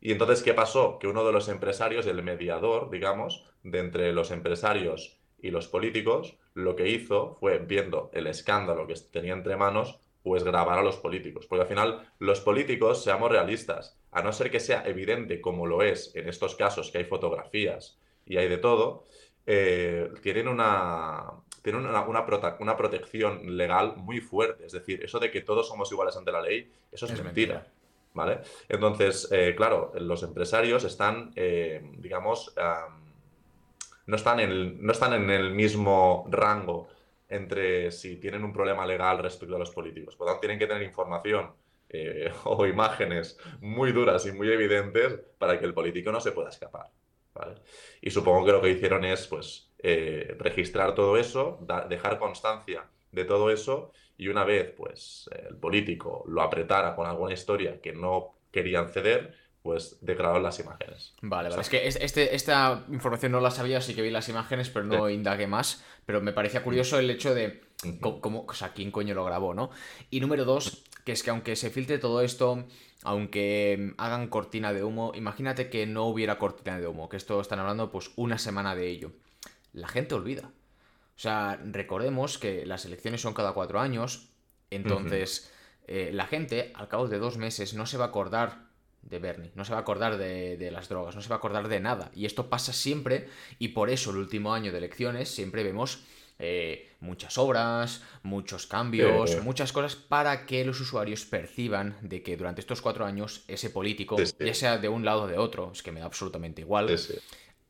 Speaker 1: Y entonces, ¿qué pasó? Que uno de los empresarios, el mediador, digamos, de entre los empresarios y los políticos, lo que hizo fue, viendo el escándalo que tenía entre manos, pues grabar a los políticos. Porque al final, los políticos, seamos realistas, a no ser que sea evidente como lo es en estos casos, que hay fotografías y hay de todo, eh, tienen, una, tienen una, una, protección legal muy fuerte. Es decir, eso de que todos somos iguales ante la ley, eso es, mentira. ¿Vale? Entonces, eh, claro, los empresarios están, eh, digamos, no, están en, no están en el mismo rango entre si tienen un problema legal respecto a los políticos. Por lo tanto, tienen que tener información eh, o imágenes muy duras y muy evidentes para que el político no se pueda escapar. Y supongo que lo que hicieron es pues, eh, registrar todo eso, dejar constancia de todo eso y una vez pues, el político lo apretara con alguna historia que no querían ceder, pues declararon las imágenes.
Speaker 2: Vale, vale. es que este, esta información no la sabía, así que vi las imágenes, pero no indagué más. Pero me parecía curioso el hecho de cómo, o sea, quién coño lo grabó, ¿no? Y número dos, que es que aunque se filtre todo esto, aunque hagan cortina de humo, imagínate que no hubiera cortina de humo, que esto están hablando pues una semana de ello. La gente olvida. O sea, recordemos que las elecciones son cada cuatro años, entonces eh, la gente al cabo de dos meses no se va a acordar de Bernie, no se va a acordar de, las drogas, no se va a acordar de nada. Y esto pasa siempre y por eso el último año de elecciones siempre vemos eh, muchas obras, muchos cambios, muchas cosas para que los usuarios perciban de que durante estos cuatro años ese político, ya sea de un lado o de otro, es que me da absolutamente igual,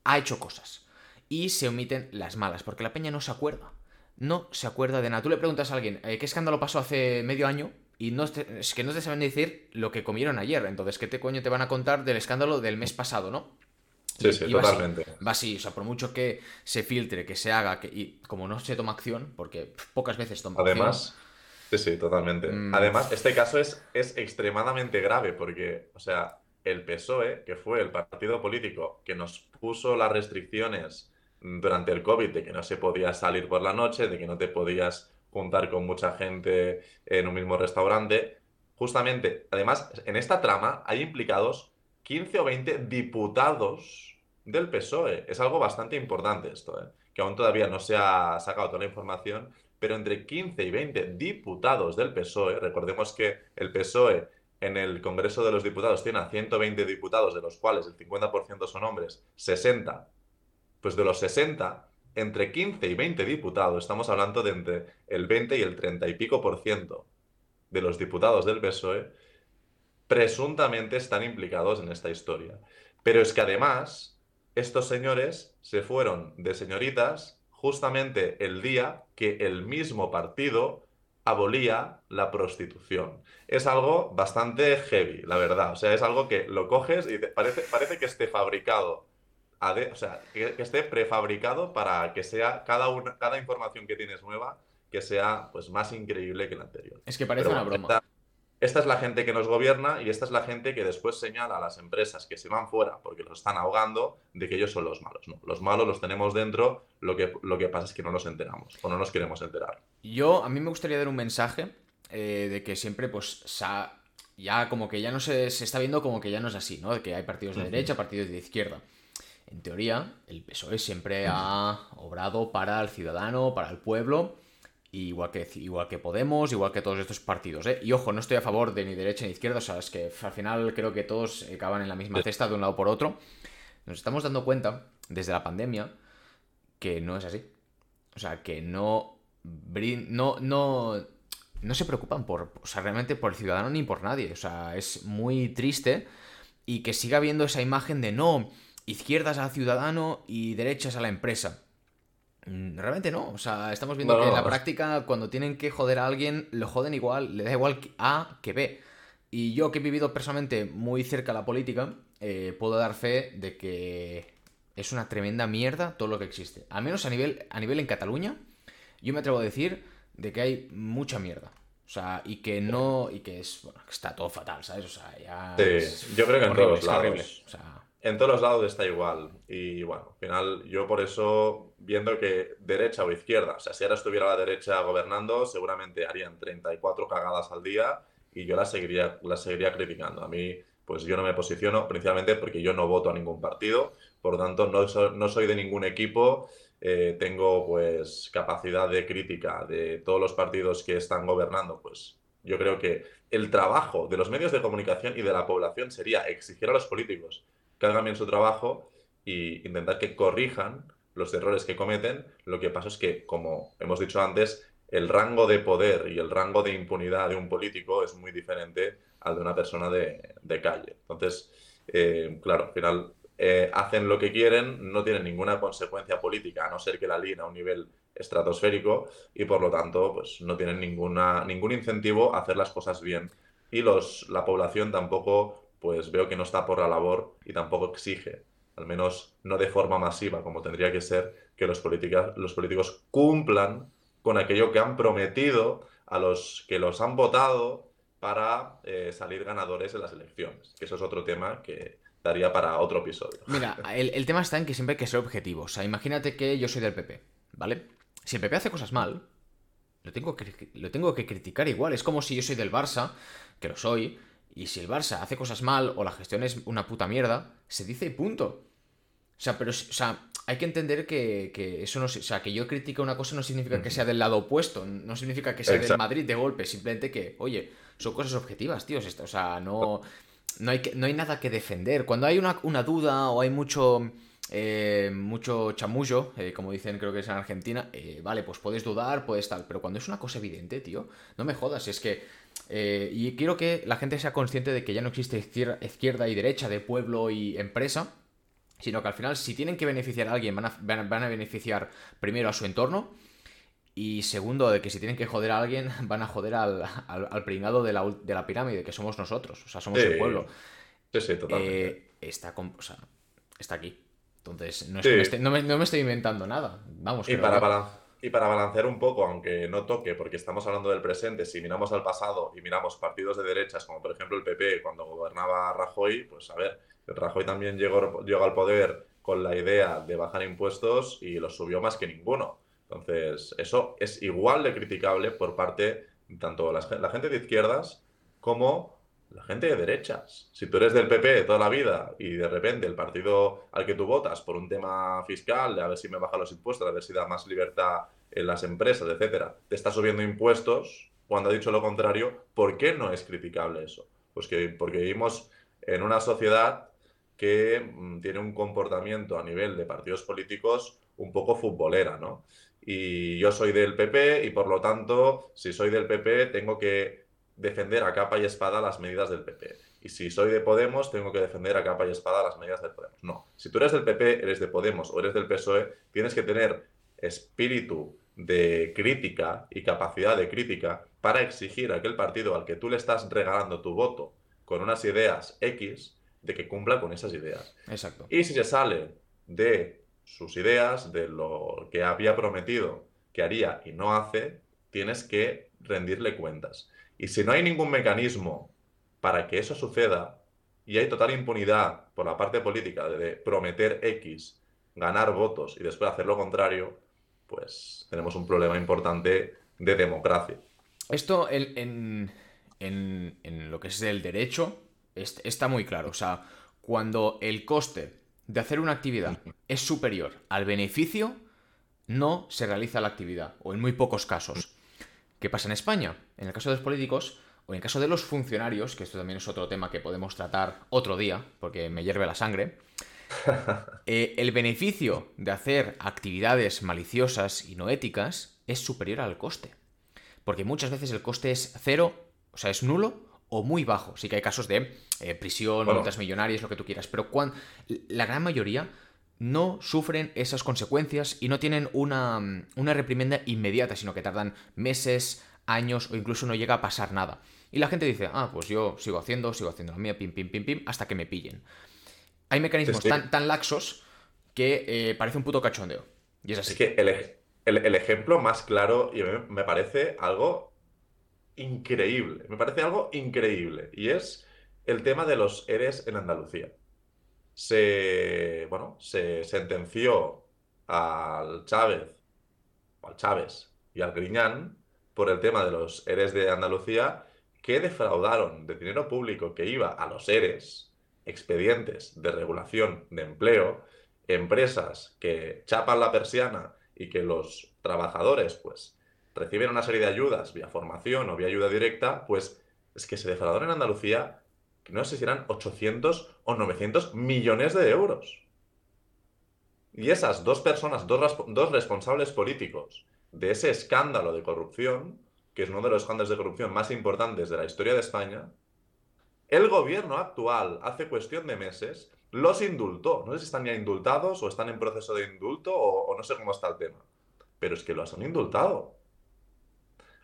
Speaker 2: ha hecho cosas. Y se omiten las malas, porque la peña no se acuerda. No se acuerda de nada. Tú le preguntas a alguien, eh, ¿qué escándalo pasó hace medio año? Y no es que no te saben decir lo que comieron ayer. Entonces, ¿qué te coño te van a contar del escándalo del mes pasado, no?
Speaker 1: Sí, sí, totalmente.
Speaker 2: Va así, o sea, por mucho que se filtre, que se haga, que, y como no se toma acción, porque pocas veces toma
Speaker 1: Además, sí, sí, totalmente. Mm. Además, este caso es, es extremadamente grave, porque, o sea, el PSOE, que fue el partido político que nos puso las restricciones durante el COVID de que no se podía salir por la noche, de que no te podías juntar con mucha gente en un mismo restaurante. Justamente, además, en esta trama hay implicados 15 o 20 diputados del PSOE. Es algo bastante importante esto, ¿eh? que aún todavía no se ha sacado toda la información, pero entre 15 y 20 diputados del PSOE, recordemos que el PSOE en el Congreso de los Diputados tiene a 120 diputados, de los cuales el 50% son hombres, 60. Pues de los 60, entre 15 y 20 diputados, estamos hablando de entre el 20 y el 30 y pico por ciento de los diputados del PSOE, presuntamente están implicados en esta historia. Pero es que además, estos señores se fueron de señoritas justamente el día que el mismo partido abolía la prostitución. Es algo bastante heavy, la verdad. O sea, es algo que lo coges y parece, parece que esté fabricado o sea, que, esté prefabricado para que sea cada, una, cada información que tienes nueva que sea pues más increíble que el anterior.
Speaker 2: Es que parece una broma.
Speaker 1: Esta, esta, es la gente que nos gobierna y esta es la gente que después señala a las empresas que se van fuera porque los están ahogando de que ellos son los malos. No, los malos los tenemos dentro, lo que, lo que pasa es que no nos enteramos o no nos queremos enterar.
Speaker 2: Yo, a mí me gustaría dar un mensaje eh, de que siempre, pues, ya como que ya no se, se, está viendo como que ya no es así, ¿no? De que hay partidos de derecha, partidos de izquierda. En teoría, el PSOE siempre ha obrado para el ciudadano, para el pueblo, igual que, igual que Podemos, igual que todos estos partidos. ¿eh? Y ojo, no estoy a favor de ni derecha ni izquierda, o sea, es que al final creo que todos acaban en la misma cesta de un lado por otro. Nos estamos dando cuenta, desde la pandemia, que no es así. O sea, que no, no, no, no se preocupan por, o sea, realmente por el ciudadano ni por nadie. O sea, es muy triste y que siga habiendo esa imagen de no, izquierdas al ciudadano y derechas a la empresa. Mm, realmente no, o sea, estamos viendo que en la práctica cuando tienen que joder a alguien, lo joden igual, le da igual A que B. Y yo que he vivido personalmente muy cerca la política, eh, puedo dar fe de que es una tremenda mierda todo lo que existe. Al menos a nivel, a nivel en Cataluña, yo me atrevo a decir de que hay mucha mierda. O sea, y que no. Y que es. Bueno, que está todo fatal, ¿sabes? O sea, ya.
Speaker 1: Sí, yo creo que en todos lados. O sea, en todos los lados está igual. Y bueno, al final, yo por eso, viendo que derecha o izquierda, o sea, si ahora estuviera la derecha gobernando, seguramente harían 34 cagadas al día y yo las seguiría, las seguiría criticando. A mí, pues yo no me posiciono, principalmente porque yo no voto a ningún partido, por tanto, no, no soy de ningún equipo. Eh, tengo pues capacidad de crítica de todos los partidos que están gobernando, pues yo creo que el trabajo de los medios de comunicación y de la población sería exigir a los políticos que hagan bien su trabajo e intentar que corrijan los errores que cometen. Lo que pasa es que, como hemos dicho antes, el rango de poder y el rango de impunidad de un político es muy diferente al de una persona de, calle. Entonces, eh, claro, al final eh, hacen lo que quieren, no tienen ninguna consecuencia política, a no ser que la líen a un nivel estratosférico y por lo tanto pues, no tienen ninguna, ningún incentivo a hacer las cosas bien. Y los, la población tampoco pues veo que no está por la labor y tampoco exige, al menos no de forma masiva, como tendría que ser, que los, los políticos cumplan con aquello que han prometido a los que los han votado para eh, salir ganadores en las elecciones. Que eso es otro tema que daría para otro episodio.
Speaker 2: Mira, el, tema está en que siempre hay que ser objetivo. Imagínate que yo soy del PP, ¿vale? Si el PP hace cosas mal, lo tengo que, lo tengo que criticar igual. Es como si yo soy del Barça, que lo soy, y si el Barça hace cosas mal o la gestión es una puta mierda, se dice y punto. O sea, pero, o sea, hay que entender que, eso no, o sea, que yo critique una cosa no significa que sea del lado opuesto, no significa que sea del Madrid de golpe, simplemente que, oye, son cosas objetivas, tíos, o sea, no, no, hay, que, no hay nada que defender. Cuando hay una, una duda o hay mucho, eh, mucho chamullo, eh, como dicen creo que es en Argentina, eh, vale, pues puedes dudar, puedes tal, pero cuando es una cosa evidente, tío, no me jodas, es que eh, y quiero que la gente sea consciente de que ya no existe izquierda y derecha, de pueblo y empresa, sino que al final si tienen que beneficiar a alguien van a, van a beneficiar primero a su entorno y segundo de que si tienen que joder a alguien van a joder al, al, pringado de la, de la, pirámide, que somos nosotros, o sea, somos el pueblo.
Speaker 1: Sí, sí, totalmente.
Speaker 2: Eh, está, o sea, está aquí. Entonces, no, es que no, me, no, me, estoy inventando nada. Vamos.
Speaker 1: Y para, para, y para balancear un poco, aunque no toque, porque estamos hablando del presente, si miramos al pasado y miramos partidos de derechas, como por ejemplo el PP cuando gobernaba Rajoy, pues a ver, Rajoy también llegó, llegó al poder con la idea de bajar impuestos y los subió más que ninguno. Entonces, eso es igual de criticable por parte tanto la, la gente de izquierdas como la gente de derechas. Si tú eres del PP toda la vida y de repente el partido al que tú votas por un tema fiscal, de a ver si me baja los impuestos, a ver si da más libertad en las empresas, etcétera, te está subiendo impuestos cuando ha dicho lo contrario, ¿por qué no es criticable eso? Pues que porque vivimos en una sociedad que mm, tiene un comportamiento a nivel de partidos políticos un poco futbolera, ¿no? Y yo soy del PP y por lo tanto, si soy del PP, tengo que defender a capa y espada las medidas del PP. Y si soy de Podemos, tengo que defender a capa y espada las medidas del Podemos. No. Si tú eres del PP, eres de Podemos o eres del PSOE, tienes que tener espíritu de crítica y capacidad de crítica para exigir a aquel partido al que tú le estás regalando tu voto con unas ideas X, de que cumpla con esas ideas.
Speaker 2: Exacto.
Speaker 1: Y si se sale de sus ideas, de lo que había prometido que haría y no hace, tienes que rendirle cuentas. Y si no hay ningún mecanismo para que eso suceda y hay total impunidad por la parte política de prometer X, ganar votos y después hacer lo contrario, pues tenemos un problema importante de democracia.
Speaker 2: Esto en, lo que es el derecho está muy claro. O sea, cuando el coste de hacer una actividad es superior al beneficio, no se realiza la actividad, o en muy pocos casos. ¿Qué pasa en España? En el caso de los políticos, o en el caso de los funcionarios, que esto también es otro tema que podemos tratar otro día, porque me hierve la sangre, eh, el beneficio de hacer actividades maliciosas y no éticas es superior al coste. Porque muchas veces el coste es cero, o sea, es nulo o muy bajo. Sí que hay casos de eh, prisión, multas millonarias, lo que tú quieras, pero la gran mayoría no sufren esas consecuencias y no tienen una, una reprimenda inmediata, sino que tardan meses, años o incluso no llega a pasar nada. Y la gente dice, ah, pues yo sigo haciendo, sigo haciendo la mía, pim, pim, pim, pim, hasta que me pillen. Hay mecanismos tan, tan, laxos que eh, parece un puto cachondeo. Y es así.
Speaker 1: Es que el, ejemplo más claro, y me parece algo increíble, me parece algo increíble, y es el tema de los ERES en Andalucía. Se, bueno, se sentenció al Chávez, al Chávez y al Griñán por el tema de los ERES de Andalucía que defraudaron de dinero público que iba a los ERES, expedientes de regulación de empleo, empresas que chapan la persiana y que los trabajadores pues reciben una serie de ayudas vía formación o vía ayuda directa, pues es que se defraudaron en Andalucía, no sé si eran 800 o 900 millones de euros. Y esas dos personas, dos, dos responsables políticos de ese escándalo de corrupción, que es uno de los escándalos de corrupción más importantes de la historia de España, el gobierno actual, hace cuestión de meses, los indultó. No sé si están ya indultados o están en proceso de indulto o, no sé cómo está el tema. Pero es que los han indultado.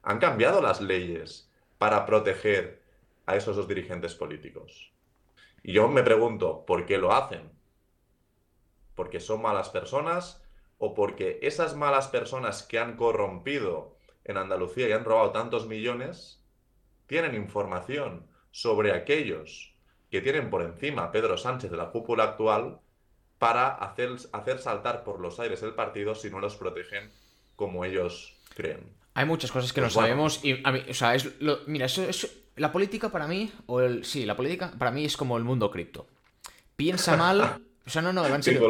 Speaker 1: Han cambiado las leyes para proteger a esos dos dirigentes políticos. Y yo me pregunto, ¿por qué lo hacen? ¿Porque son malas personas o porque esas malas personas que han corrompido en Andalucía y han robado tantos millones, tienen información sobre aquellos que tienen por encima a Pedro Sánchez de la cúpula actual para hacer, hacer saltar por los aires el partido si no los protegen como ellos creen.
Speaker 2: Hay muchas cosas que pues no sabemos y a mí, o sea, es mira, eso, es la política para mí o el sí, la política para mí es como el mundo cripto. Piensa mal, o sea, no, no, en serio.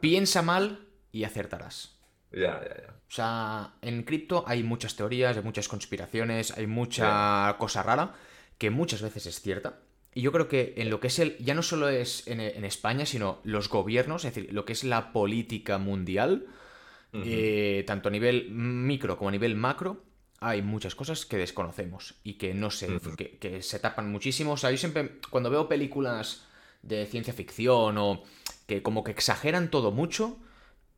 Speaker 2: Piensa mal y acertarás.
Speaker 1: Ya, ya, ya.
Speaker 2: O sea, en cripto hay muchas teorías, hay muchas conspiraciones, hay mucha cosa rara que muchas veces es cierta. Y yo creo que en lo que es el, ya no solo es en, España, sino los gobiernos, es decir, lo que es la política mundial, eh, tanto a nivel micro como a nivel macro, hay muchas cosas que desconocemos y que no sé, que, que, se tapan muchísimo. O sea, yo siempre, cuando veo películas de ciencia ficción o que como que exageran todo mucho,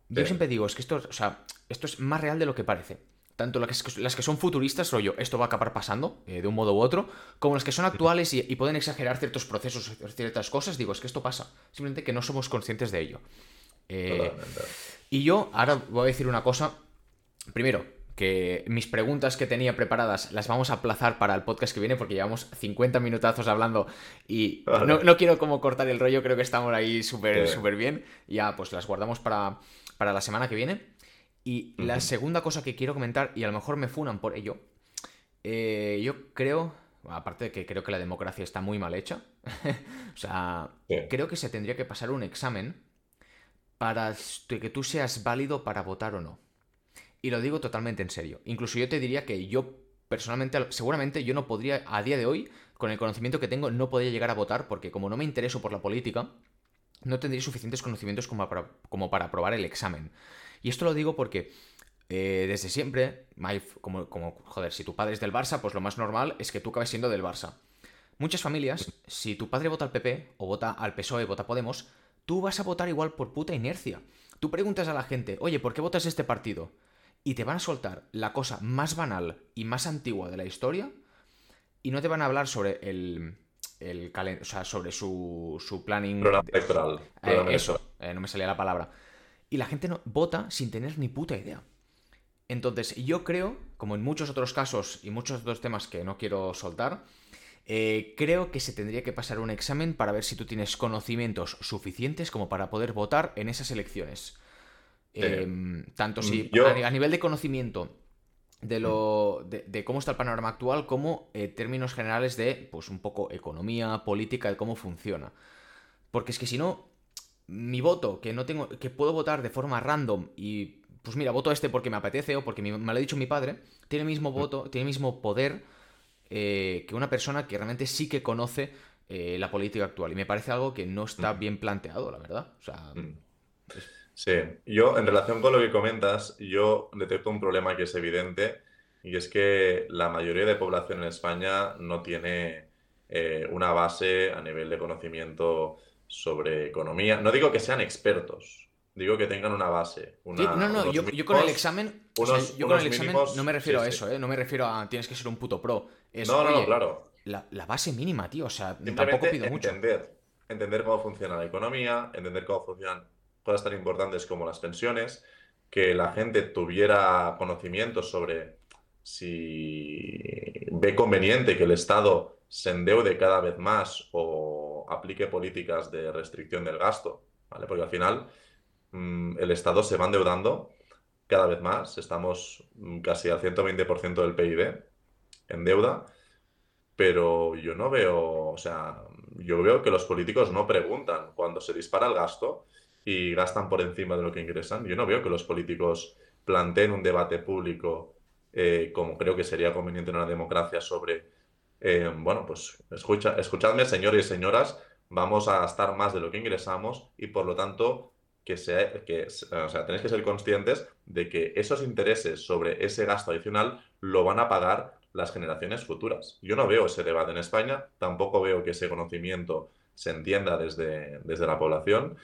Speaker 2: yo siempre digo, es que esto, o sea, esto es más real de lo que parece. Tanto las que, las que son futuristas, rollo, esto va a acabar pasando eh, de un modo u otro, como las que son actuales y, pueden exagerar ciertos procesos, ciertas cosas, digo, es que esto pasa. Simplemente que no somos conscientes de ello. Eh, y yo ahora voy a decir una cosa. Primero, que mis preguntas que tenía preparadas las vamos a aplazar para el podcast que viene porque llevamos 50 minutazos hablando y no, quiero como cortar el rollo, creo que estamos ahí súper súper bien. Ya, pues las guardamos para, para la semana que viene. Y la segunda cosa que quiero comentar, y a lo mejor me funan por ello, eh, yo creo, aparte de que creo que la democracia está muy mal hecha, o sea, creo que se tendría que pasar un examen para que tú seas válido para votar o no. Y lo digo totalmente en serio. Incluso yo te diría que yo personalmente, seguramente yo no podría, a día de hoy, con el conocimiento que tengo, no podría llegar a votar porque como no me intereso por la política, no tendría suficientes conocimientos como para, como para aprobar el examen. Y esto lo digo porque eh, desde siempre, como, como, joder, si tu padre es del Barça, pues lo más normal es que tú acabes siendo del Barça. Muchas familias, si tu padre vota al PP o vota al PSOE, vota Podemos, tú vas a votar igual por puta inercia. Tú preguntas a la gente, oye, ¿por qué votas este partido? Y te van a soltar la cosa más banal y más antigua de la historia y no te van a hablar sobre el, el o sea, sobre su, su planning.
Speaker 1: Programa electoral.
Speaker 2: Eh, eso, eh, no me salía la palabra. Y la gente no, vota sin tener ni puta idea. Entonces, yo creo, como en muchos otros casos y muchos otros temas que no quiero soltar, eh, creo que se tendría que pasar un examen para ver si tú tienes conocimientos suficientes como para poder votar en esas elecciones. Em, tanto si a, nivel de conocimiento de, lo, de, cómo está el panorama actual como eh, términos generales de, pues un poco economía, política, de cómo funciona. Porque es que si no, mi voto, que no tengo, que puedo votar de forma random y, pues mira, voto a este porque me apetece o porque me, lo ha dicho mi padre, tiene el mismo voto, tiene el mismo poder eh, que una persona que realmente sí que conoce eh, la política actual. Y me parece algo que no está bien planteado, la verdad. O sea,
Speaker 1: Sí, yo en relación con lo que comentas, yo detecto un problema que es evidente y es que la mayoría de población en España no tiene eh, una base a nivel de conocimiento sobre economía. No digo que sean expertos, digo que tengan una base.
Speaker 2: no, no, yo, con el examen, yo con el examen no me refiero a eso, ¿eh? no me refiero a tienes que ser un puto pro.
Speaker 1: no, no, claro.
Speaker 2: La, base mínima, tío, o sea, tampoco pido mucho.
Speaker 1: Entender, entender cómo funciona la economía, entender cómo funcionan cosas tan importantes como las pensiones, que la gente tuviera conocimiento sobre si ve conveniente que el Estado se endeude cada vez más o aplique políticas de restricción del gasto, ¿vale? Porque al final mm, el Estado se va endeudando cada vez más, estamos mm, casi al 120% del PIB en deuda, pero yo no veo, o sea, yo veo que los políticos no preguntan cuando se dispara el gasto y gastan por encima de lo que ingresan. Yo no veo que los políticos planteen un debate público, eh, como creo que sería conveniente en una democracia, sobre, eh, bueno, pues escucha, escuchadme, señores y señoras, vamos a gastar más de lo que ingresamos y por lo tanto que, sea, que o sea, tenéis que ser conscientes de que esos intereses sobre ese gasto adicional lo van a pagar las generaciones futuras. Yo no veo ese debate en España, tampoco veo que ese conocimiento se entienda desde, desde la población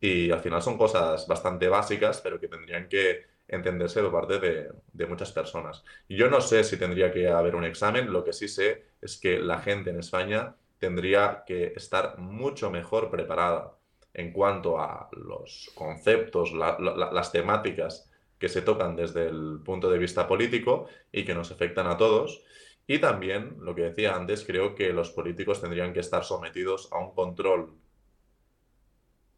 Speaker 1: y al final son cosas bastante básicas, pero que tendrían que entenderse por parte de, muchas personas. Yo no sé si tendría que haber un examen, lo que sí sé es que la gente en España tendría que estar mucho mejor preparada en cuanto a los conceptos, las temáticas que se tocan desde el punto de vista político y que nos afectan a todos. Y también, lo que decía antes, creo que los políticos tendrían que estar sometidos a un control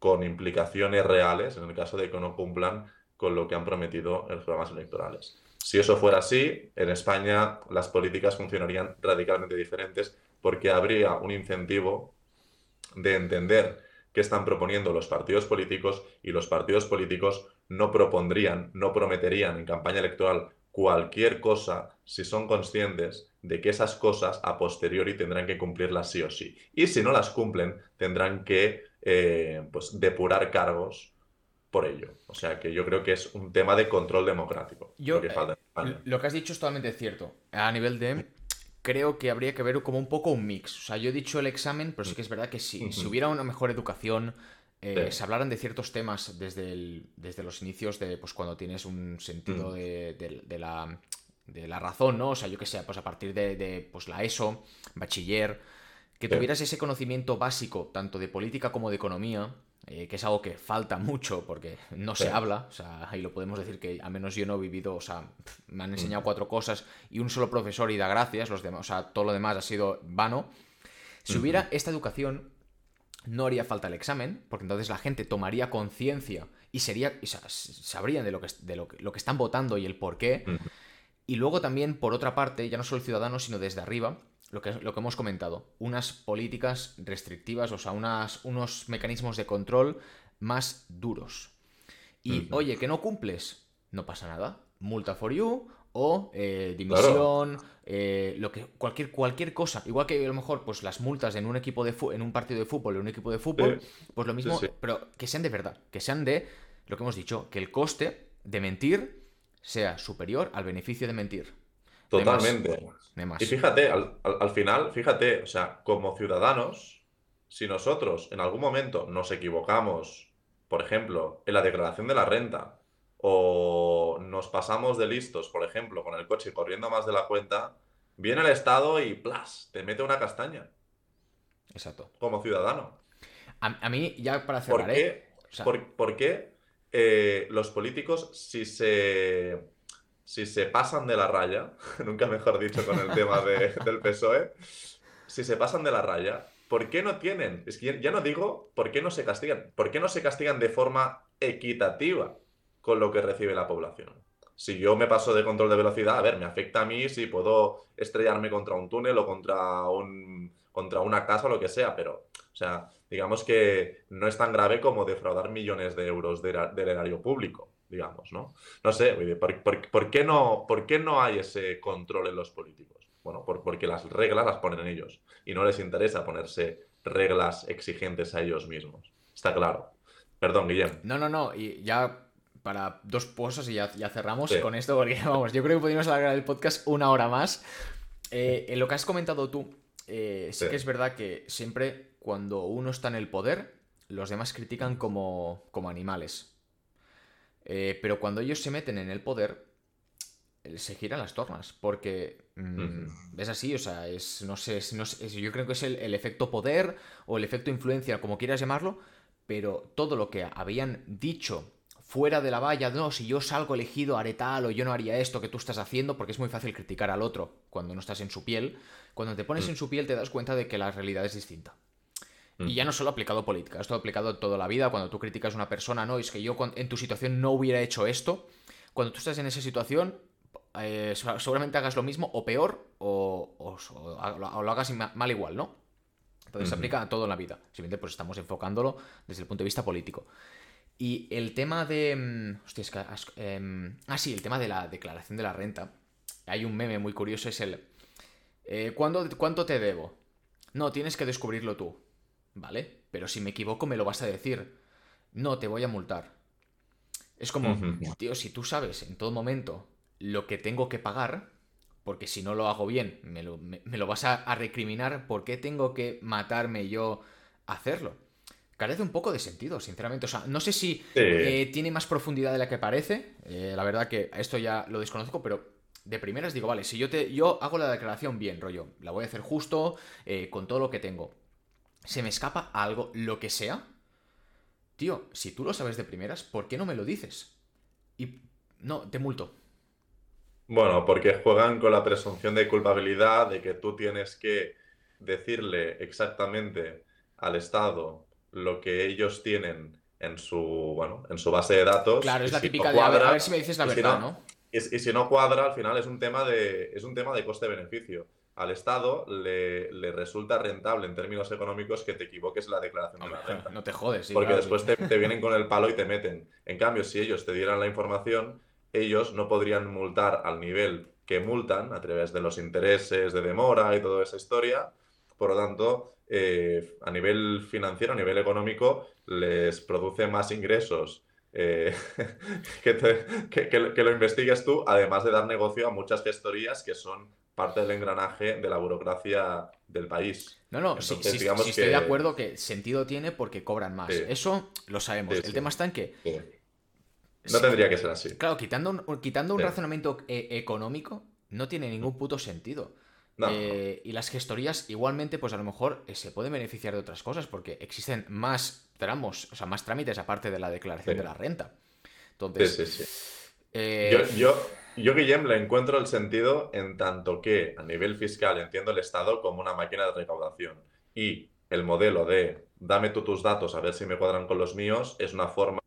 Speaker 1: con implicaciones reales en el caso de que no cumplan con lo que han prometido en los programas electorales. Si eso fuera así, en España las políticas funcionarían radicalmente diferentes porque habría un incentivo de entender qué están proponiendo los partidos políticos y los partidos políticos no propondrían, no prometerían en campaña electoral cualquier cosa si son conscientes de que esas cosas a posteriori tendrán que cumplirlas sí o sí. Y si no las cumplen, tendrán que eh, pues depurar cargos por ello. O sea que yo creo que es un tema de control democrático.
Speaker 2: lo, que eh, lo que has dicho es totalmente cierto. A nivel de creo que habría que ver como un poco un mix. O sea, yo he dicho el examen, pero sí que es verdad que si hubiera una mejor educación, eh, se hablaran de ciertos temas desde, desde los inicios de pues cuando tienes un sentido de, la, de la razón, ¿no? O sea, yo que sé, pues a partir de, pues la ESO, bachiller, que tuvieras ese conocimiento básico, tanto de política como de economía, eh, que es algo que falta mucho porque no se habla, o sea, ahí lo podemos decir que al menos yo no he vivido, o sea, me han enseñado cuatro cosas y un solo profesor y da gracias, los demás, o sea, todo lo demás ha sido vano. Si hubiera esta educación, no haría falta el examen, porque entonces la gente tomaría conciencia y sería, sea, sabrían de lo que, de lo que, están votando y el por qué. Y luego también, por otra parte, ya no solo el ciudadano, sino desde arriba, lo que, lo que hemos comentado, unas políticas restrictivas, o sea, unas, unos mecanismos de control más duros. Y, oye, que no cumples, no pasa nada. Multa for you o eh, dimisión, eh, lo que, cualquier, cualquier cosa. Igual que a lo mejor pues, las multas en un, equipo de en un partido de fútbol, en un equipo de fútbol, pues lo mismo, pero que sean de verdad, que sean de lo que hemos dicho, que el coste de mentir sea superior al beneficio de mentir.
Speaker 1: Totalmente. Y fíjate, al, final, fíjate, o sea, como ciudadanos, si nosotros en algún momento nos equivocamos, por ejemplo, en la declaración de la renta, o nos pasamos de listos, por ejemplo, con el coche corriendo más de la cuenta, viene el Estado y ¡plas! te mete una castaña.
Speaker 2: Exacto.
Speaker 1: Como ciudadano.
Speaker 2: A, mí, ya para cerrar, ¿Por qué,
Speaker 1: ¿por, qué eh, los políticos, si se si se pasan de la raya, nunca mejor dicho con el tema del PSOE, si se pasan de la raya, ¿por qué no tienen? Es que ya no digo por qué no se castigan, ¿por qué no se castigan de forma equitativa con lo que recibe la población? Si yo me paso de control de velocidad, a ver, me afecta a mí si puedo estrellarme contra un túnel o contra, un, contra una casa o lo que sea, pero, o sea, digamos que no es tan grave como defraudar millones de euros del erario público, digamos, ¿no? No sé, ¿por, qué no, ¿por qué no hay ese control en los políticos? Bueno, porque las reglas las ponen ellos y no les interesa ponerse reglas exigentes a ellos mismos. Está claro. Perdón, Guillem.
Speaker 2: No, no, no. Y ya para dos cosas y ya, cerramos con esto, porque vamos, yo creo que podríamos alargar el podcast una hora más. Eh, en lo que has comentado tú, eh, sí, que es verdad que siempre cuando uno está en el poder, los demás critican como, como animales. Eh, pero cuando ellos se meten en el poder, se giran las tornas, porque mm, es así, o sea, es, no sé, no yo creo que es el, efecto poder o el efecto influencia, como quieras llamarlo, pero todo lo que habían dicho fuera de la valla, no, si yo salgo elegido haré tal o yo no haría esto que tú estás haciendo, porque es muy fácil criticar al otro cuando no estás en su piel. Cuando te pones mm. en su piel te das cuenta de que la realidad es distinta. Y ya no solo aplicado a política, esto aplicado toda la vida, cuando tú criticas a una persona, no, es que yo en tu situación no hubiera hecho esto, cuando tú estás en esa situación, eh, seguramente hagas lo mismo o peor o, lo hagas mal igual, ¿no? Entonces se aplica a todo en la vida. Simplemente pues estamos enfocándolo desde el punto de vista político. Y el tema de... Mm, hostia, es que... Em, ah, sí, el tema de la declaración de la renta. Hay un meme muy curioso, es el... Eh, ¿Cuánto te debo? No, tienes que descubrirlo tú. ¿Vale? Pero si me equivoco me lo vas a decir. No, te voy a multar. Es como, tío, si tú sabes en todo momento lo que tengo que pagar, porque si no lo hago bien, me lo, vas a, a, recriminar, ¿por qué tengo que matarme yo a hacerlo? carece un poco de sentido, sinceramente. O sea, no sé si eh, tiene más profundidad de la que parece. Eh, la verdad que esto ya lo desconozco, pero de primeras digo, vale, si yo te. Yo hago la declaración bien, rollo. La voy a hacer justo, eh, con todo lo que tengo. Se me escapa algo, lo que sea. Tío, si tú lo sabes de primeras, ¿por qué no me lo dices? Y. No, te multo.
Speaker 1: Bueno, porque juegan con la presunción de culpabilidad de que tú tienes que decirle exactamente al Estado lo que ellos tienen en su, bueno, en su base de datos.
Speaker 2: Claro, es la típica de a ver, si me dices la verdad,
Speaker 1: no, Y, si no cuadra, al final es un tema de, es un tema de coste-beneficio. Al Estado le, resulta rentable en términos económicos que te equivoques en la declaración de la renta.
Speaker 2: No te jodes, sí,
Speaker 1: Porque después te, te, vienen con el palo y te meten. En cambio, si ellos te dieran la información, ellos no podrían multar al nivel que multan a través de los intereses de demora y toda esa historia. Por lo tanto, eh, a nivel financiero, a nivel económico, les produce más ingresos eh, que, lo investigues tú, además de dar negocio a muchas gestorías que son parte del engranaje de la burocracia del país.
Speaker 2: No, no, sí, estoy de acuerdo que sentido tiene porque cobran más. Eso lo sabemos. El tema está en que...
Speaker 1: No tendría que ser así.
Speaker 2: Claro, quitando un, quitando un razonamiento eh, económico, no tiene ningún puto sentido. Eh, y las gestorías igualmente, pues a lo mejor eh, se pueden beneficiar de otras cosas porque existen más tramos, o sea, más trámites aparte de la declaración de la renta. Entonces, sí, sí,
Speaker 1: eh, Yo, yo, Guillem, le encuentro el sentido en tanto que a nivel fiscal entiendo el Estado como una máquina de recaudación y el modelo de dame tú tus datos a ver si me cuadran con los míos es una forma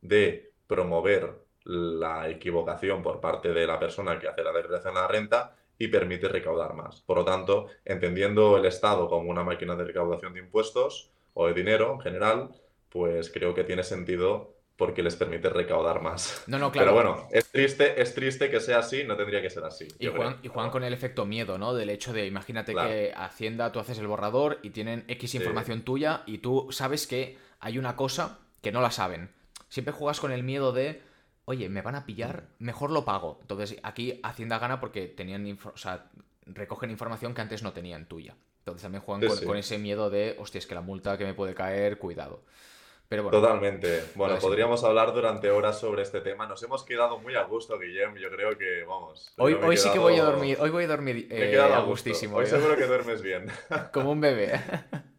Speaker 1: de promover la equivocación por parte de la persona que hace la declaración de la renta y permite recaudar más. Por lo tanto, entendiendo el Estado como una máquina de recaudación de impuestos o de dinero en general, pues creo que tiene sentido porque les permite recaudar más.
Speaker 2: No, no, claro.
Speaker 1: Pero bueno, es triste, es triste que sea así, no tendría que ser así.
Speaker 2: Y Juan, y con el efecto miedo, ¿no? Del hecho de, imagínate que Hacienda, tú haces el borrador y tienen X información tuya y tú sabes que hay una cosa que no la saben. Siempre juegas con el miedo de oye, me van a pillar, mejor lo pago. Entonces aquí Hacienda gana porque tenían, o sea, recogen información que antes no tenían tuya. Entonces también juegan con, ese miedo de, hostia, es que la multa que me puede caer, cuidado. Pero bueno,
Speaker 1: Totalmente. Bueno, podríamos hablar durante horas sobre este tema. Nos hemos quedado muy a gusto, Guillem. Yo creo que, vamos.
Speaker 2: Hoy, hoy sí que voy a dormir. Hoy voy a dormir eh, a, gustísimo.
Speaker 1: Hoy seguro que duermes bien.
Speaker 2: Como un bebé.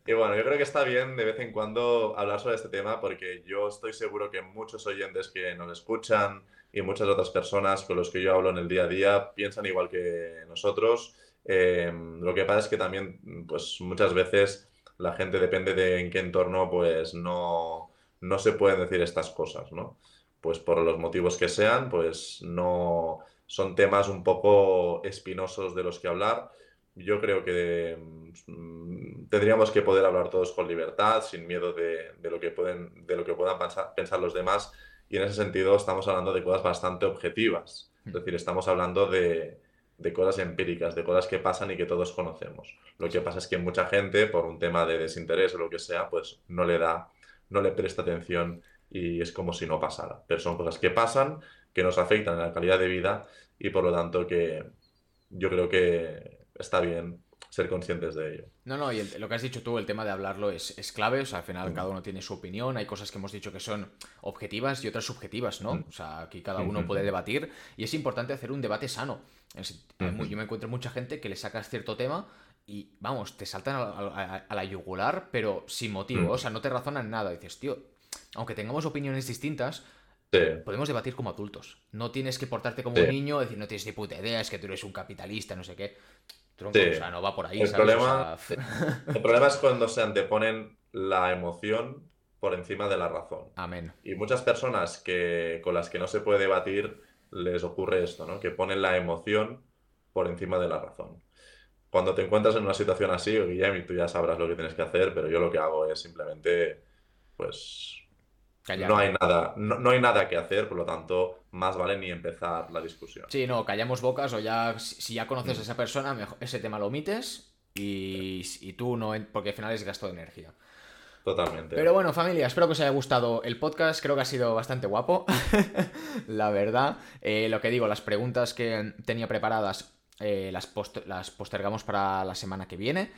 Speaker 1: Y bueno, yo creo que está bien de vez en cuando hablar sobre este tema porque yo estoy seguro que muchos oyentes que nos escuchan y muchas otras personas con los que yo hablo en el día a día piensan igual que nosotros. Eh, lo que pasa es que también, pues muchas veces la gente depende de en qué entorno, pues no, no se pueden decir estas cosas, ¿no? Pues por los motivos que sean, pues no son temas un poco espinosos de los que hablar. Yo creo que mm, tendríamos que poder hablar todos con libertad, sin miedo de, lo, que pueden, de lo que puedan pensar, los demás. Y en ese sentido estamos hablando de cosas bastante objetivas. Es decir, estamos hablando de, de cosas empíricas, de cosas que pasan y que todos conocemos. Lo que pasa es que mucha gente, por un tema de desinterés o lo que sea, pues no le da, no le presta atención y es como si no pasara. Pero son cosas que pasan, que nos afectan en la calidad de vida y por lo tanto que yo creo que está bien ser conscientes de ello.
Speaker 2: No, no, y lo que has dicho tú, el tema de hablarlo es, es clave, o sea, al final cada uno tiene su opinión, hay cosas que hemos dicho que son objetivas y otras subjetivas, ¿no? O sea, aquí cada uno puede debatir y es importante hacer un debate sano. Yo me encuentro mucha gente que le sacas cierto tema y, vamos, te saltan a, la yugular, pero sin motivo, o sea, no te razonan nada. dices, tío, aunque tengamos opiniones distintas, Podemos debatir como adultos. No tienes que portarte como un niño, decir, no tienes ni puta idea, es que tú eres un capitalista, no sé qué. Tronco, o sea, no va por ahí,
Speaker 1: el Problema, el problema es cuando se anteponen la emoción por encima de la razón.
Speaker 2: Amén.
Speaker 1: Y muchas personas que, con las que no se puede debatir les ocurre esto, ¿no? Que ponen la emoción por encima de la razón. Cuando te encuentras en una situación así, Guillermo, tú ya sabrás lo que tienes que hacer, pero yo lo que hago es simplemente, pues, no hay, nada, no, hay nada que hacer, por lo tanto, más vale ni empezar la discusión.
Speaker 2: Sí, no, callamos bocas o ya, si ya conoces a esa persona, ese tema lo omites y, tú no, porque al final es gasto de energía.
Speaker 1: Totalmente.
Speaker 2: Pero bueno, familia, espero que os haya gustado el podcast. Creo que ha sido bastante guapo, la verdad. Eh, lo que digo, las preguntas que tenía preparadas eh, las, las postergamos para la semana que viene.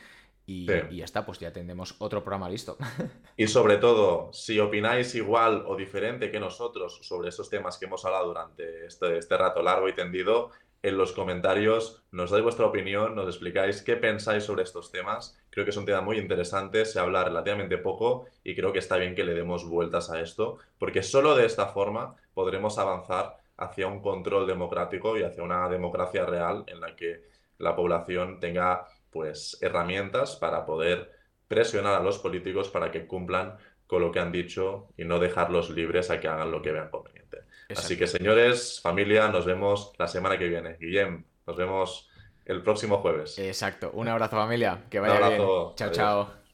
Speaker 2: Y, ya está, pues ya tendremos otro programa listo.
Speaker 1: Y sobre todo, si opináis igual o diferente que nosotros sobre esos temas que hemos hablado durante este, este rato largo y tendido, en los comentarios nos dais vuestra opinión, nos explicáis qué pensáis sobre estos temas. Creo que es un tema muy interesante, se habla relativamente poco y creo que está bien que le demos vueltas a esto, porque solo de esta forma podremos avanzar hacia un control democrático y hacia una democracia real en la que la población tenga pues herramientas para poder presionar a los políticos para que cumplan con lo que han dicho y no dejarlos libres a que hagan lo que vean conveniente. Así que señores, familia, nos vemos la semana que viene. Guillem, nos vemos el próximo jueves.
Speaker 2: Exacto. Un abrazo familia. Que vaya bien. Chao, chao.